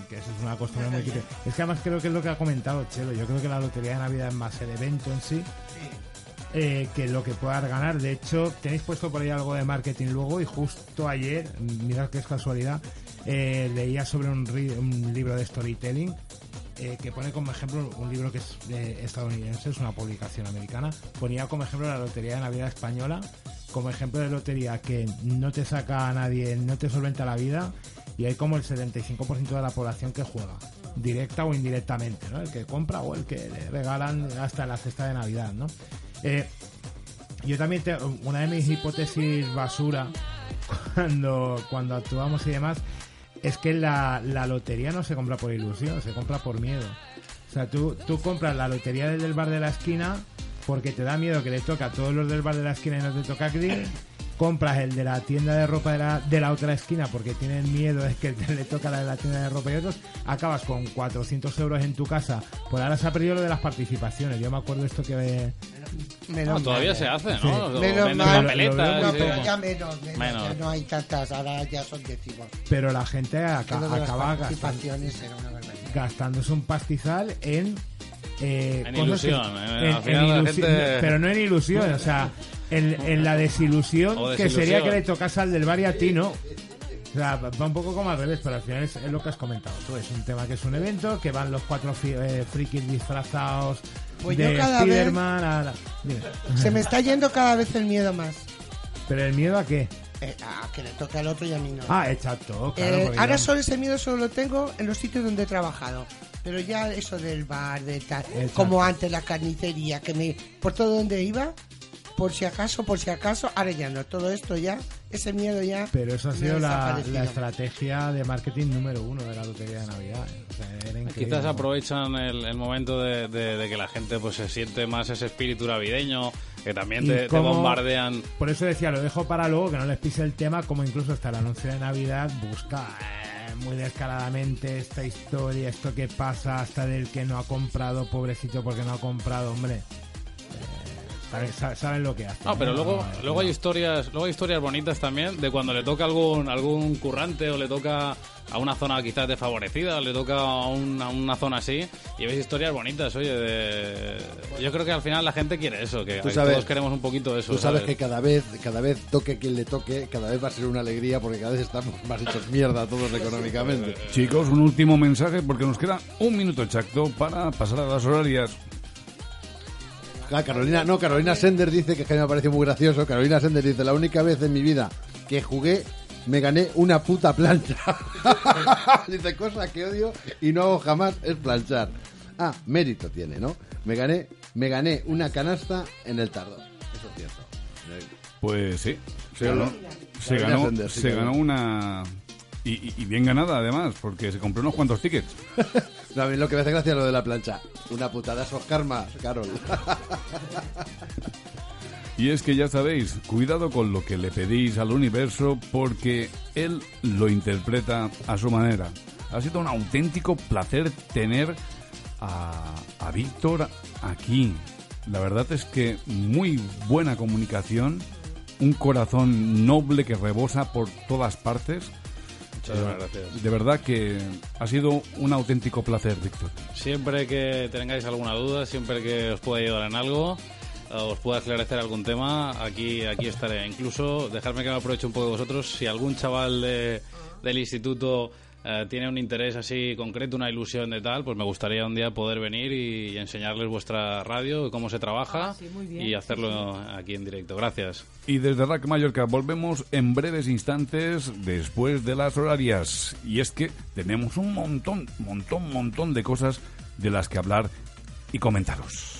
Que eso es una costumbre muy típica. Es que además creo que es lo que ha comentado Chelo. Yo creo que la lotería de Navidad es más el evento en sí eh, que lo que puedas ganar. De hecho, tenéis puesto por ahí algo de marketing luego y justo ayer, mirad que es casualidad, eh, leía sobre un, libro de storytelling eh, que pone como ejemplo un libro que es eh, estadounidense, es una publicación americana, ponía como ejemplo la Lotería de Navidad Española, como ejemplo de lotería que no te saca a nadie, no te solventa la vida y hay como el 75% de la población que juega, directa o indirectamente, ¿no? El que compra o el que le regalan hasta la cesta de Navidad, ¿no? Eh, yo también te- una de mis hipótesis basura cuando, cuando actuamos y demás es que la, la lotería no se compra por ilusión, se compra por miedo. O sea, tú, tú compras la lotería del, bar de la esquina porque te da miedo que le toque a todos los del bar de la esquina y no te toca a ti. Compras el de la tienda de ropa de la, de la otra esquina porque tienen miedo de que le toca la de la tienda de ropa y otros. Acabas con 400 euros en tu casa. Por ahora se ha perdido lo de las participaciones. Yo me acuerdo esto que... No, todavía se hace, ¿no? Sí. O Menos mal. papeletas, No, pero ya menos, menos, Menos. ya no hay tantas, ahora ya son décimos. Pero la gente las acaba gastando, participaciones era una barbaridad. gastándose un pastizal en eh, En cosas que- ilusión, eh, final gente- pero no en ilusión o sea en, en la desilusión que sería que le tocase al del bar y a ti no o sea, va un poco como al revés, pero al final es, es lo que has comentado tú. Es un tema que es un evento, que van los cuatro fi- eh, frikis disfrazados Pues de yo cada vez- Spiderman a la- Dime. Se me está yendo cada vez el miedo más. Pero el miedo a qué? Eh, a que le toque al otro y a mí no. Ah, exacto. Claro, Eh, ahora ya- solo ese miedo solo lo tengo en los sitios donde he trabajado. Pero ya eso del bar, de tal, Exacto. como antes la carnicería, que me por todo donde iba, por si acaso, por si acaso, ahora ya no. Todo esto ya, ese miedo ya. Pero eso ha sido la, la estrategia de marketing número uno de la lotería de Navidad. ¿eh? O sea. Quizás aprovechan el, el momento de, de- de que la gente pues se siente más ese espíritu navideño, que también te, te bombardean. Por eso decía, lo dejo para luego, que no les pise el tema, como incluso hasta el anuncio de Navidad busca eh, muy descaradamente esta historia, esto que pasa hasta del que no ha comprado, pobrecito porque no ha comprado, hombre. Saben, sa- saben lo que hacen. No, pero luego, No, luego no. hay historias, luego hay historias bonitas también de cuando le toca algún algún currante o le toca a una zona quizás desfavorecida o le toca a, un- a una zona así y ves historias bonitas, oye, de... yo creo que al final la gente quiere eso, que, Tú sabes- todos queremos un poquito eso. Tú sabes ¿sabes? que cada vez, cada vez toque quien le toque, cada vez va a ser una alegría porque cada vez estamos más hechos mierda todos económicamente. Chicos, un último mensaje porque nos queda un minuto exacto para pasar a las horarias. Ah, Carolina, no, Carolina Sender dice que, es que me parece muy gracioso. Carolina Sender dice, la única vez en mi vida que jugué me gané una puta plancha. dice, cosa que odio y no hago jamás es planchar. Ah, mérito tiene, ¿no? Me gané, me gané una canasta en el tardón. Eso es cierto. Pues sí, se ganó. una... Y, y- y bien ganada además, porque se compró unos cuantos tickets. No, a mí lo que me hace gracia es lo de la plancha. Una putada, esos karmas, Carol. Y es que ya sabéis, cuidado con lo que le pedís al universo porque él lo interpreta a su manera. Ha sido un auténtico placer tener a, a Víctor aquí. la verdad es que muy buena comunicación, un corazón noble que rebosa por todas partes. Eh, gracias. De verdad que ha sido un auténtico placer, Víctor. Siempre que tengáis alguna duda, siempre que os pueda ayudar en algo, eh, os pueda esclarecer algún tema, aquí, aquí estaré. Incluso, dejadme que me aproveche un poco de vosotros, si algún chaval de- del instituto eh, tiene un interés así concreto, una ilusión de tal, pues me gustaría un día poder venir y, y enseñarles vuestra radio, cómo se trabaja Ah, sí, muy bien, y sí, hacerlo aquí en directo. Gracias. Y desde Rack Mallorca volvemos en breves instantes después de las horarias. Y es que tenemos un montón, montón, montón de cosas de las que hablar y comentaros.